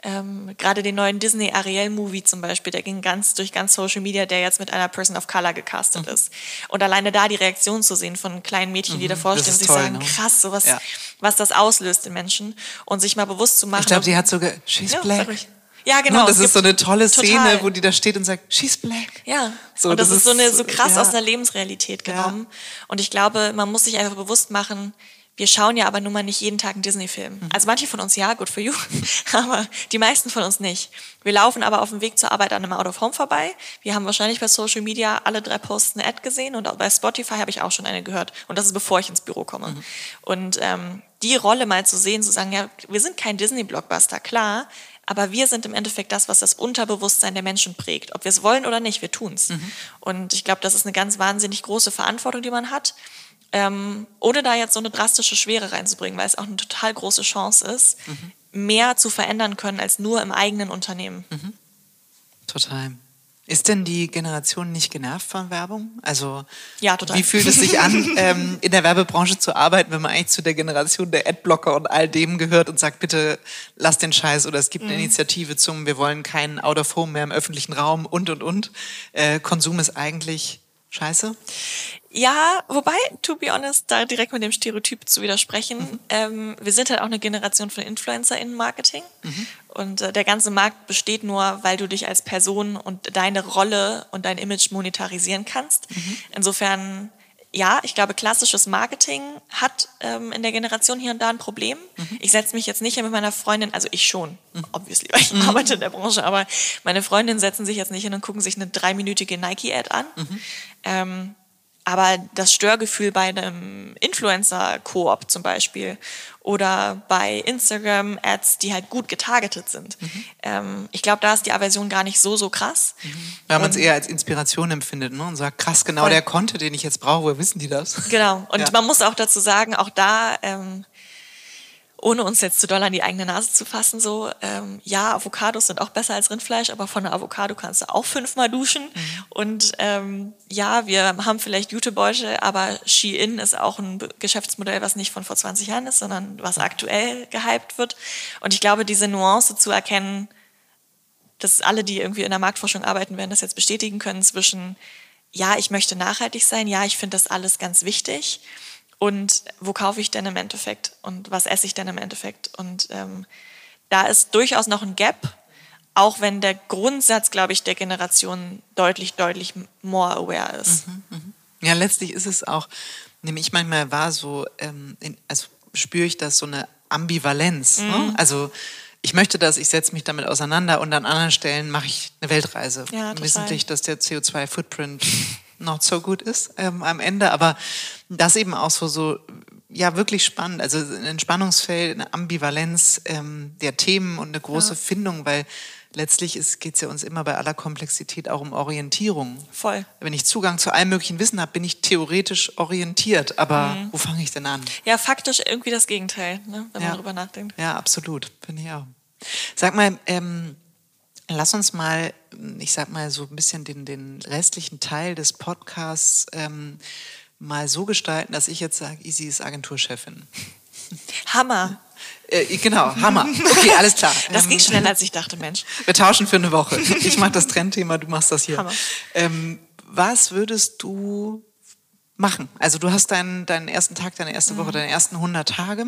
ähm, gerade den neuen Disney Ariel Movie zum Beispiel, der ging ganz durch ganz Social Media, der jetzt mit einer Person of Color gecastet mhm. ist. Und alleine da die Reaktion zu sehen von kleinen Mädchen, die mhm, davor stehen und sich toll, sagen, ne? krass, so was, ja. was das auslöst in Menschen und sich mal bewusst zu machen. Ich glaube, sie hat sogar, she's ja, black. Ja, genau. das ist so eine tolle Szene, total. wo die da steht und sagt, she's black. Ja. So, und das, das ist so eine so krass ja. aus einer Lebensrealität genommen. Ja. Und ich glaube, man muss sich einfach bewusst machen, wir schauen ja aber nun mal nicht jeden Tag einen Disney-Film. Mhm. Also manche von uns ja, good for you, <laughs> aber die meisten von uns nicht. Wir laufen aber auf dem Weg zur Arbeit an einem Out of Home vorbei. Wir haben wahrscheinlich bei Social Media alle drei Posts eine Ad gesehen und bei Spotify habe ich auch schon eine gehört. Und das ist bevor ich ins Büro komme. Mhm. Und ähm, die Rolle mal zu sehen, zu sagen, ja, wir sind kein Disney-Blockbuster, klar, aber wir sind im Endeffekt das, was das Unterbewusstsein der Menschen prägt. Ob wir es wollen oder nicht, wir tun's. Mhm. Und ich glaube, das ist eine ganz wahnsinnig große Verantwortung, die man hat. Ähm, ohne da jetzt so eine drastische Schwere reinzubringen, weil es auch eine total große Chance ist, mhm. mehr zu verändern können als nur im eigenen Unternehmen. Mhm. Total. Ist denn die Generation nicht genervt von Werbung? Also ja, total. wie fühlt es sich an, <laughs> ähm, in der Werbebranche zu arbeiten, wenn man eigentlich zu der Generation der Adblocker und all dem gehört und sagt, bitte lass den Scheiß oder es gibt eine mhm. Initiative zum, wir wollen keinen Out of Home mehr im öffentlichen Raum und und und. Äh, Konsum ist eigentlich scheiße? Ja, wobei, to be honest, da direkt mit dem Stereotyp zu widersprechen, mhm. ähm, wir sind halt auch eine Generation von Influencer in Marketing. Mhm. Und äh, der ganze Markt besteht nur, weil du dich als Person und deine Rolle und dein Image monetarisieren kannst. Mhm. Insofern, ja, ich glaube, klassisches Marketing hat ähm, in der Generation hier und da ein Problem. Mhm. Ich setze mich jetzt nicht mit meiner Freundin, also ich schon, mhm. obviously, weil ich mhm. arbeite in der Branche, aber meine Freundinnen setzen sich jetzt nicht hin und gucken sich eine dreiminütige Nike-Ad an. Mhm. Ähm, aber das Störgefühl bei einem Influencer-Koop zum Beispiel oder bei Instagram-Ads, die halt gut getargetet sind. Mhm. Ähm, ich glaube, da ist die Aversion gar nicht so, so krass. Mhm. Weil man es eher als Inspiration empfindet ne? und sagt, krass, genau voll. der Content, den ich jetzt brauche, woher wissen die das? Genau. Und ja. man muss auch dazu sagen, auch da ähm, ohne uns jetzt zu doll an die eigene Nase zu fassen, so, ähm, ja, Avocados sind auch besser als Rindfleisch, aber von einer Avocado kannst du auch fünfmal duschen. Mhm. Und ähm, ja, wir haben vielleicht Jutebeutel, aber Shein ist auch ein Geschäftsmodell, was nicht von vor 20 Jahren ist, sondern was aktuell gehypt wird. Und ich glaube, diese Nuance zu erkennen, dass alle, die irgendwie in der Marktforschung arbeiten, werden das jetzt bestätigen können zwischen, ja, ich möchte nachhaltig sein, ja, ich finde das alles ganz wichtig und wo kaufe ich denn im Endeffekt und was esse ich denn im Endeffekt. Und ähm, da ist durchaus noch ein Gap, auch wenn der Grundsatz, glaube ich, der Generation deutlich, deutlich more aware ist. Mhm, mh. Ja, letztlich ist es auch, nämlich manchmal war so, ähm, in, also spüre ich das so eine Ambivalenz. Ne? Mhm. Ne? Also ich möchte das, ich setze mich damit auseinander und an anderen Stellen mache ich eine Weltreise. Ja, Wissentlich, dass der CO2-Footprint not so gut ist ähm, am Ende, aber das eben auch so, so ja wirklich spannend, also ein Spannungsfeld, eine Ambivalenz ähm, der Themen und eine große ja. Findung, weil letztlich geht es ja uns immer bei aller Komplexität auch um Orientierung. Voll. Wenn ich Zugang zu allem möglichen Wissen habe, bin ich theoretisch orientiert, aber mhm. wo fange ich denn an? Ja, faktisch irgendwie das Gegenteil, ne, wenn ja. man darüber nachdenkt. Ja, absolut, finde ich auch. Sag mal, ähm, Lass uns mal, ich sag mal, so ein bisschen den, den restlichen Teil des Podcasts ähm, mal so gestalten, dass ich jetzt sage, Easy ist Agenturchefin. Hammer. <laughs> Äh, genau, Hammer. Okay, alles klar. <laughs> Das ging schneller, als ich dachte, Mensch. <laughs> Wir tauschen für eine Woche. Ich mache das Trendthema, du machst das hier. Hammer. Ähm, was würdest du machen? Also du hast deinen, deinen ersten Tag, deine erste Woche, mhm. deine ersten 100 Tage.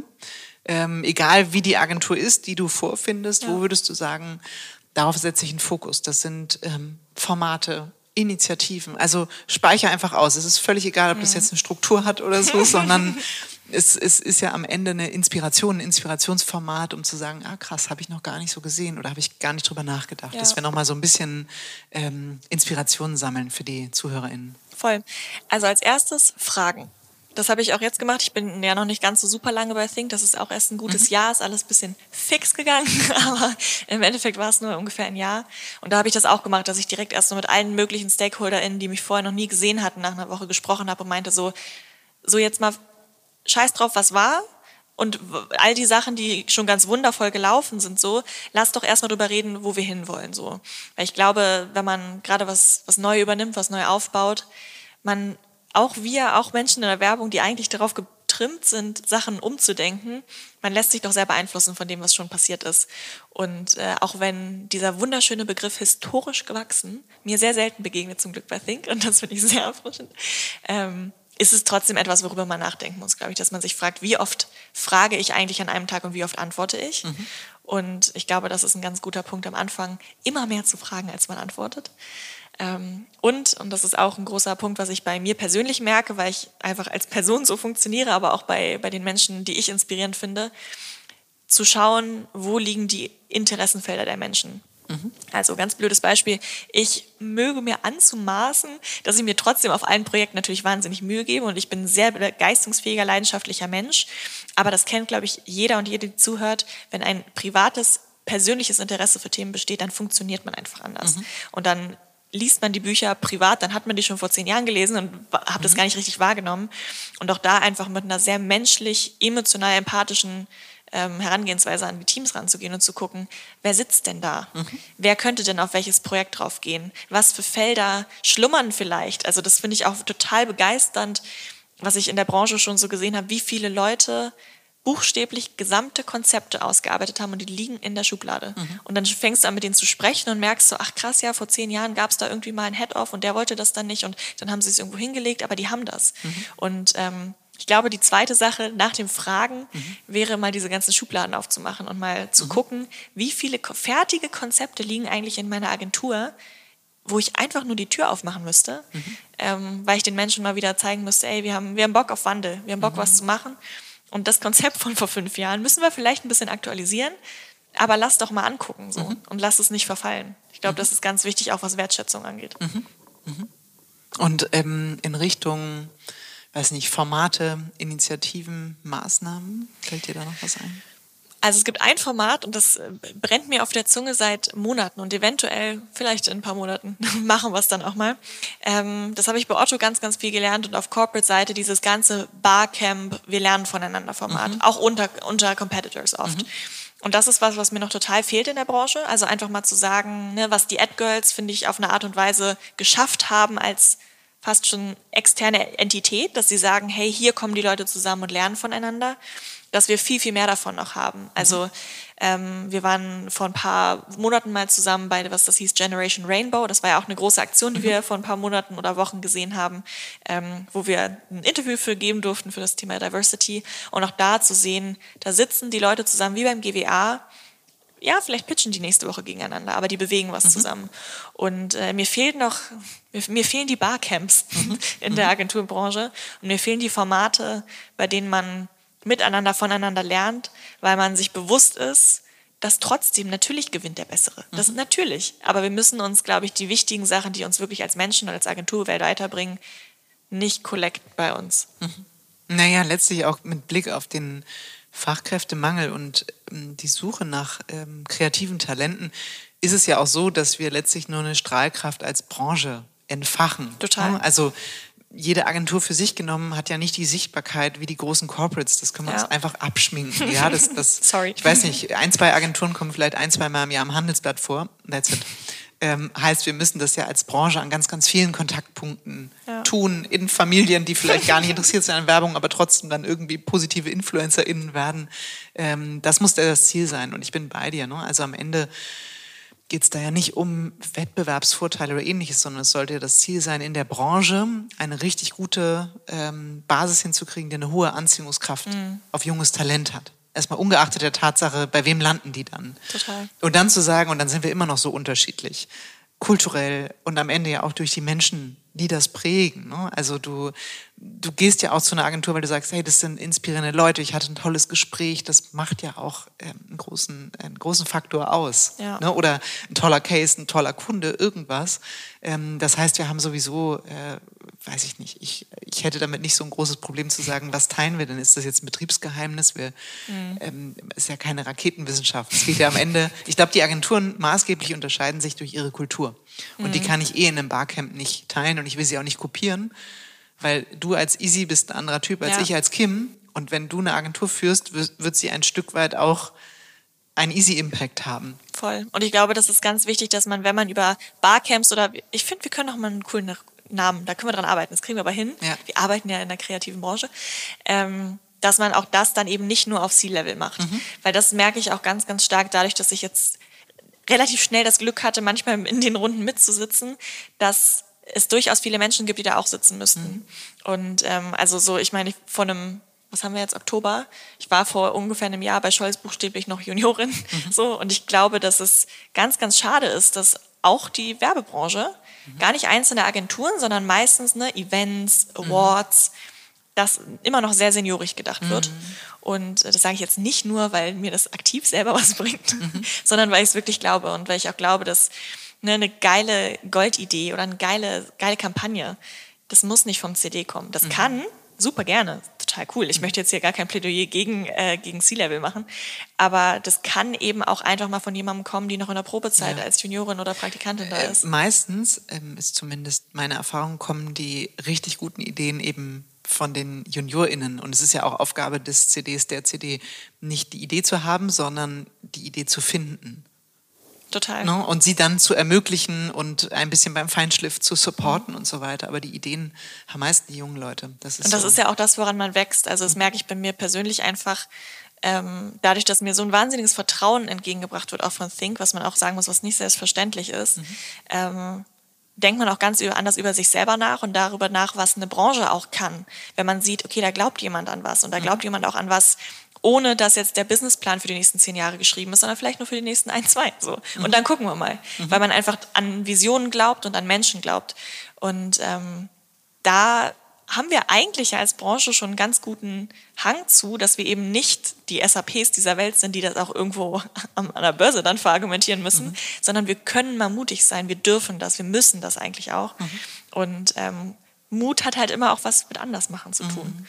Ähm, egal wie die Agentur ist, die du vorfindest, ja. wo würdest du sagen, darauf setze ich einen Fokus. Das sind ähm, Formate, Initiativen. Also speicher einfach aus. Es ist völlig egal, ob das jetzt eine Struktur hat oder so, <laughs> sondern es, es ist ja am Ende eine Inspiration, ein Inspirationsformat, um zu sagen, ah krass, habe ich noch gar nicht so gesehen oder habe ich gar nicht drüber nachgedacht. Ja. Dass wir nochmal so ein bisschen ähm, Inspirationen sammeln für die ZuhörerInnen. Voll. Also als erstes Fragen. Das habe ich auch jetzt gemacht. Ich bin ja noch nicht ganz so super lange bei Think. Das ist auch erst ein gutes Mhm. Jahr, ist alles ein bisschen fix gegangen, <laughs> aber im Endeffekt war es nur ungefähr ein Jahr. Und da habe ich das auch gemacht, dass ich direkt erst so mit allen möglichen StakeholderInnen, die mich vorher noch nie gesehen hatten, nach einer Woche gesprochen habe und meinte so, so jetzt mal scheiß drauf, was war. Und all die Sachen, die schon ganz wundervoll gelaufen sind, so, lass doch erstmal drüber reden, wo wir hinwollen, so. Weil ich glaube, wenn man gerade was, was neu übernimmt, was neu aufbaut, man, auch wir, auch Menschen in der Werbung, die eigentlich darauf getrimmt sind, Sachen umzudenken, man lässt sich doch sehr beeinflussen von dem, was schon passiert ist. Und äh, auch wenn dieser wunderschöne Begriff historisch gewachsen mir sehr selten begegnet, zum Glück bei Think, und das finde ich sehr erfrischend, ähm, ist es trotzdem etwas, worüber man nachdenken muss, glaube ich, dass man sich fragt, wie oft frage ich eigentlich an einem Tag und wie oft antworte ich? Und ich glaube, das ist ein ganz guter Punkt am Anfang, immer mehr zu fragen, als man antwortet. Ähm, und, und das ist auch ein großer Punkt, was ich bei mir persönlich merke, weil ich einfach als Person so funktioniere, aber auch bei, bei den Menschen, die ich inspirierend finde, zu schauen, wo liegen die Interessenfelder der Menschen. Also ganz blödes Beispiel. Ich möge mir anzumaßen, dass ich mir trotzdem auf allen Projekten natürlich wahnsinnig Mühe gebe und ich bin ein sehr begeisterungsfähiger, leidenschaftlicher Mensch. Aber das kennt, glaube ich, jeder und jede, die zuhört. Wenn ein privates, persönliches Interesse für Themen besteht, dann funktioniert man einfach anders. Und dann liest man die Bücher privat, dann hat man die schon vor zehn Jahren gelesen und habe das gar nicht richtig wahrgenommen. Und auch da einfach mit einer sehr menschlich, emotional, empathischen ähm, Herangehensweise an die Teams ranzugehen und zu gucken, wer sitzt denn da? Wer könnte denn auf welches Projekt draufgehen? Was für Felder schlummern vielleicht? Also das finde ich auch total begeisternd, was ich in der Branche schon so gesehen habe, wie viele Leute buchstäblich gesamte Konzepte ausgearbeitet haben und die liegen in der Schublade. Und dann fängst du an, mit denen zu sprechen und merkst so, ach krass, ja, vor zehn Jahren gab es da irgendwie mal ein Head-Off und der wollte das dann nicht und dann haben sie es irgendwo hingelegt, aber die haben das. Und ähm, ich glaube, die zweite Sache nach dem Fragen wäre mal diese ganzen Schubladen aufzumachen und mal zu gucken, wie viele fertige Konzepte liegen eigentlich in meiner Agentur, wo ich einfach nur die Tür aufmachen müsste, ähm, weil ich den Menschen mal wieder zeigen müsste, ey, wir haben, wir haben Bock auf Wandel, wir haben Bock, was zu machen. Und das Konzept von vor fünf Jahren müssen wir vielleicht ein bisschen aktualisieren, aber lass doch mal angucken so und lass es nicht verfallen. Ich glaube, das ist ganz wichtig, auch was Wertschätzung angeht. Und ähm, in Richtung, weiß nicht, Formate, Initiativen, Maßnahmen, fällt dir da noch was ein? Also es gibt ein Format und das äh, brennt mir auf der Zunge seit Monaten und eventuell, vielleicht in ein paar Monaten, <laughs> machen wir es dann auch mal. Ähm, das habe ich bei Otto ganz, ganz viel gelernt und auf Corporate-Seite dieses ganze Barcamp, wir lernen voneinander Format, auch unter, unter Competitors oft. Und das ist was, was mir noch total fehlt in der Branche. Also einfach mal zu sagen, ne, was die Ad-Girls, finde ich, auf eine Art und Weise geschafft haben als fast schon externe Entität, dass sie sagen, hey, hier kommen die Leute zusammen und lernen voneinander, dass wir viel, viel mehr davon noch haben. Also ähm, wir waren vor ein paar Monaten mal zusammen bei, was das hieß, Generation Rainbow. Das war ja auch eine große Aktion, die wir vor ein paar Monaten oder Wochen gesehen haben, ähm, wo wir ein Interview für geben durften für das Thema Diversity. Und auch da zu sehen, da sitzen die Leute zusammen wie beim GWA, ja, vielleicht pitchen die nächste Woche gegeneinander, aber die bewegen was zusammen. Und äh, mir fehlt noch, mir, mir fehlen die Barcamps <laughs> in der Agenturbranche und mir fehlen die Formate, bei denen man miteinander voneinander lernt, weil man sich bewusst ist, dass trotzdem natürlich gewinnt der Bessere. Das ist natürlich. Aber wir müssen uns, glaube ich, die wichtigen Sachen, die uns wirklich als Menschen und als Agenturwelt weiterbringen, nicht collect bei uns. Naja, letztlich auch mit Blick auf den Fachkräftemangel und ähm, die Suche nach ähm, kreativen Talenten ist es ja auch so, dass wir letztlich nur eine Strahlkraft als Branche entfachen. Total. Ja, Also jede Agentur für sich genommen hat ja nicht die Sichtbarkeit wie die großen Corporates. Das können wir Ja. uns einfach abschminken. <laughs> Ja, das, das, Sorry. Ich weiß nicht, ein, zwei Agenturen kommen vielleicht ein, zwei Mal im Jahr im Handelsblatt vor. That's it. Ähm, heißt, wir müssen das ja als Branche an ganz, ganz vielen Kontaktpunkten Ja. tun, in Familien, die vielleicht gar nicht interessiert sind an Werbung, aber trotzdem dann irgendwie positive InfluencerInnen werden. Ähm, das muss ja das Ziel sein. Und ich bin bei dir. Ne? Also am Ende geht es da ja nicht um Wettbewerbsvorteile oder ähnliches, sondern es sollte ja das Ziel sein, in der Branche eine richtig gute ähm, Basis hinzukriegen, die eine hohe Anziehungskraft auf junges Talent hat. Erstmal ungeachtet der Tatsache, bei wem landen die dann? Total. Und dann zu sagen, und dann sind wir immer noch so unterschiedlich. kulturell und am Ende ja auch durch die Menschen, die das prägen. Ne? Also du, du gehst ja auch zu einer Agentur, weil du sagst, hey, das sind inspirierende Leute, ich hatte ein tolles Gespräch, das macht ja auch ähm, einen, großen, einen großen Faktor aus. Ja. Ne? Oder ein toller Case, ein toller Kunde, irgendwas. Ähm, das heißt, wir haben sowieso, äh, weiß ich nicht, ich, ich hätte damit nicht so ein großes Problem zu sagen, was teilen wir denn? Ist das jetzt ein Betriebsgeheimnis? Wir, Mhm. ähm, ist ja keine Raketenwissenschaft. Es geht ja am Ende, ich glaube, die Agenturen maßgeblich unterscheiden sich durch ihre Kultur. Und Mhm. die kann ich eh in einem Barcamp nicht teilen und ich will sie auch nicht kopieren, weil du als Easy bist ein anderer Typ als Ja. ich als Kim. Und wenn du eine Agentur führst, wird, sie ein Stück weit auch einen Easy-Impact haben. Voll. Und ich glaube, das ist ganz wichtig, dass man, wenn man über Barcamps oder ich finde, wir können auch mal einen coolen Namen, da können wir dran arbeiten, das kriegen wir aber hin. Ja. Wir arbeiten ja in der kreativen Branche. Ähm, dass man auch das dann eben nicht nur auf C-Level macht. Weil das merke ich auch ganz, ganz stark dadurch, dass ich jetzt relativ schnell das Glück hatte, manchmal in den Runden mitzusitzen, dass es durchaus viele Menschen gibt, die da auch sitzen müssten. Und ähm, also so, ich meine, vor einem, was haben wir jetzt, Oktober? Ich war vor ungefähr einem Jahr bei Scholz buchstäblich noch Juniorin. <laughs> So, und ich glaube, dass es ganz, ganz schade ist, dass auch die Werbebranche, gar nicht einzelne Agenturen, sondern meistens ne, Events, Awards, das immer noch sehr seniorig gedacht wird. Und äh, das sage ich jetzt nicht nur, weil mir das aktiv selber was bringt, <laughs> sondern weil ich es wirklich glaube und weil ich auch glaube, dass ne, eine geile Goldidee oder eine geile, geile Kampagne, das muss nicht vom CD kommen. Das kann super gerne, total cool. Ich möchte jetzt hier gar kein Plädoyer gegen, äh, gegen C-Level machen, aber das kann eben auch einfach mal von jemandem kommen, die noch in der Probezeit Ja. als Juniorin oder Praktikantin da Äh, ist. meistens ähm, ist zumindest meine Erfahrung, kommen die richtig guten Ideen eben von den JuniorInnen. Und es ist ja auch Aufgabe des CDs, der CD, nicht die Idee zu haben, sondern die Idee zu finden. Total. Ne? Und sie dann zu ermöglichen und ein bisschen beim Feinschliff zu supporten und so weiter. Aber die Ideen haben meist die jungen Leute. Das ist Und das so. ist ja auch das, woran man wächst. Also das merke ich bei mir persönlich einfach, ähm, dadurch, dass mir so ein wahnsinniges Vertrauen entgegengebracht wird, auch von Think, was man auch sagen muss, was nicht selbstverständlich ist, ähm, denkt man auch ganz anders über sich selber nach und darüber nach, was eine Branche auch kann. Wenn man sieht, okay, da glaubt jemand an was und da glaubt jemand auch an was, ohne dass jetzt der Businessplan für die nächsten zehn Jahre geschrieben ist, sondern vielleicht nur für die nächsten ein, zwei. So. Und dann gucken wir mal. Weil man einfach an Visionen glaubt und an Menschen glaubt. Und ähm, da haben wir eigentlich als Branche schon einen ganz guten Hang zu, dass wir eben nicht die SAPs dieser Welt sind, die das auch irgendwo <laughs> an der Börse dann verargumentieren müssen, sondern wir können mal mutig sein, wir dürfen das, wir müssen das eigentlich auch. Und ähm, Mut hat halt immer auch was mit Andersmachen zu tun.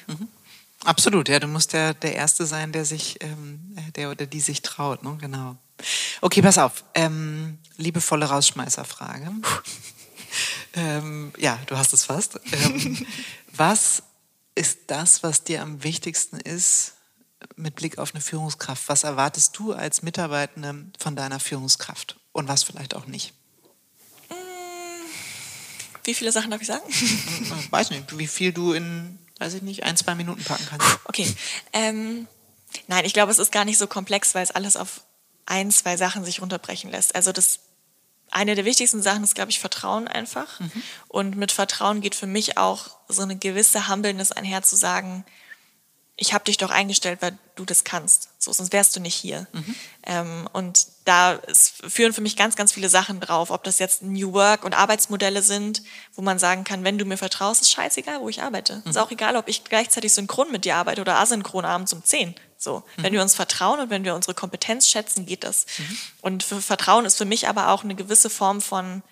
Absolut, ja, du musst der, der Erste sein, der sich, ähm, der oder die sich traut, ne? Genau. Okay, pass auf. Ähm, liebevolle Rausschmeißerfrage. <laughs> ähm, ja, du hast es fast. Ähm, was ist das, was dir am wichtigsten ist mit Blick auf eine Führungskraft? Was erwartest du als Mitarbeitende von deiner Führungskraft? Und was vielleicht auch nicht? Wie viele Sachen darf ich sagen? Ich weiß nicht, wie viel du in, weiß ich nicht, ein, zwei Minuten packen kannst. <laughs> Okay. Ähm, nein, ich glaube, es ist gar nicht so komplex, weil es alles auf ein, zwei Sachen sich runterbrechen lässt. Also das eine der wichtigsten Sachen ist, glaube ich, Vertrauen einfach. Und mit Vertrauen geht für mich auch so eine gewisse Humbleness einher zu sagen, ich habe dich doch eingestellt, weil du das kannst. So, sonst wärst du nicht hier. Ähm, und da ist, führen für mich ganz, ganz viele Sachen drauf, ob das jetzt New Work und Arbeitsmodelle sind, wo man sagen kann, wenn du mir vertraust, ist scheißegal, wo ich arbeite. Ist auch egal, ob ich gleichzeitig synchron mit dir arbeite oder asynchron abends um 10. So, wenn wir uns vertrauen und wenn wir unsere Kompetenz schätzen, geht das. Und für Vertrauen ist für mich aber auch eine gewisse Form von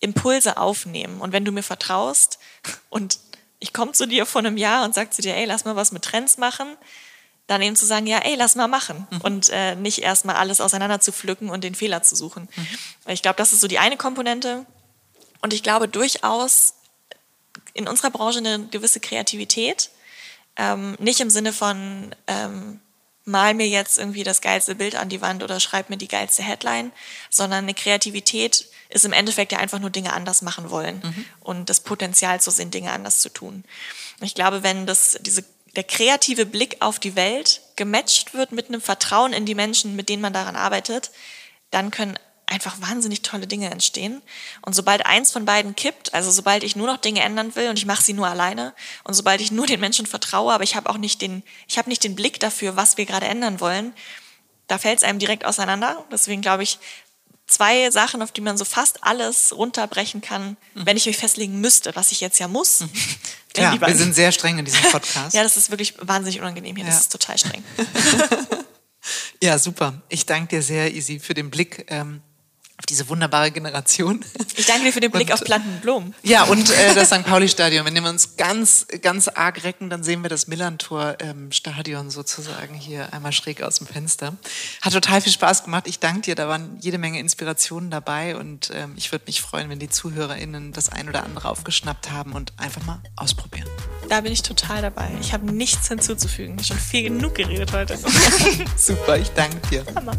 Impulse aufnehmen. Und wenn du mir vertraust und ich komme zu dir vor einem Jahr und sage zu dir, ey, lass mal was mit Trends machen, dann eben zu sagen, ja, ey, lass mal machen. Und äh, nicht erstmal alles auseinander zu pflücken und den Fehler zu suchen. Ich glaube, das ist so die eine Komponente. Und ich glaube durchaus in unserer Branche eine gewisse Kreativität. Ähm, nicht im Sinne von, ähm, mal mir jetzt irgendwie das geilste Bild an die Wand oder schreib mir die geilste Headline, sondern eine Kreativität ist im Endeffekt ja einfach nur Dinge anders machen wollen und das Potenzial zu sehen, Dinge anders zu tun. Ich glaube, wenn das, diese, der kreative Blick auf die Welt gematcht wird mit einem Vertrauen in die Menschen, mit denen man daran arbeitet, dann können einfach wahnsinnig tolle Dinge entstehen. Und sobald eins von beiden kippt, also sobald ich nur noch Dinge ändern will und ich mache sie nur alleine und sobald ich nur den Menschen vertraue, aber ich habe auch nicht den, ich habe nicht den Blick dafür, was wir gerade ändern wollen, da fällt es einem direkt auseinander. Deswegen glaube ich, zwei Sachen, auf die man so fast alles runterbrechen kann, mhm. wenn ich mich festlegen müsste, was ich jetzt ja muss. Mhm. <laughs> Ja, wir sind sehr streng in diesem Podcast. <laughs> ja, das ist wirklich wahnsinnig unangenehm hier. Ja. Das ist total streng. <laughs> ja, super. Ich danke dir sehr, Isi, für den Blick ähm, auf diese wunderbare Generation. Ich danke dir für den Blick und, auf Planten und Blumen. Ja, und äh, das St. Pauli-Stadion. Wenn wir uns ganz, ganz arg recken, dann sehen wir das Millantor-Stadion ähm, sozusagen hier einmal schräg aus dem Fenster. Hat total viel Spaß gemacht. Ich danke dir. Da waren jede Menge Inspirationen dabei und ähm, ich würde mich freuen, wenn die ZuhörerInnen das ein oder andere aufgeschnappt haben und einfach mal ausprobieren. Da bin ich total dabei. Ich habe nichts hinzuzufügen. Schon viel genug geredet heute. <laughs> Super, ich danke dir. Hammer.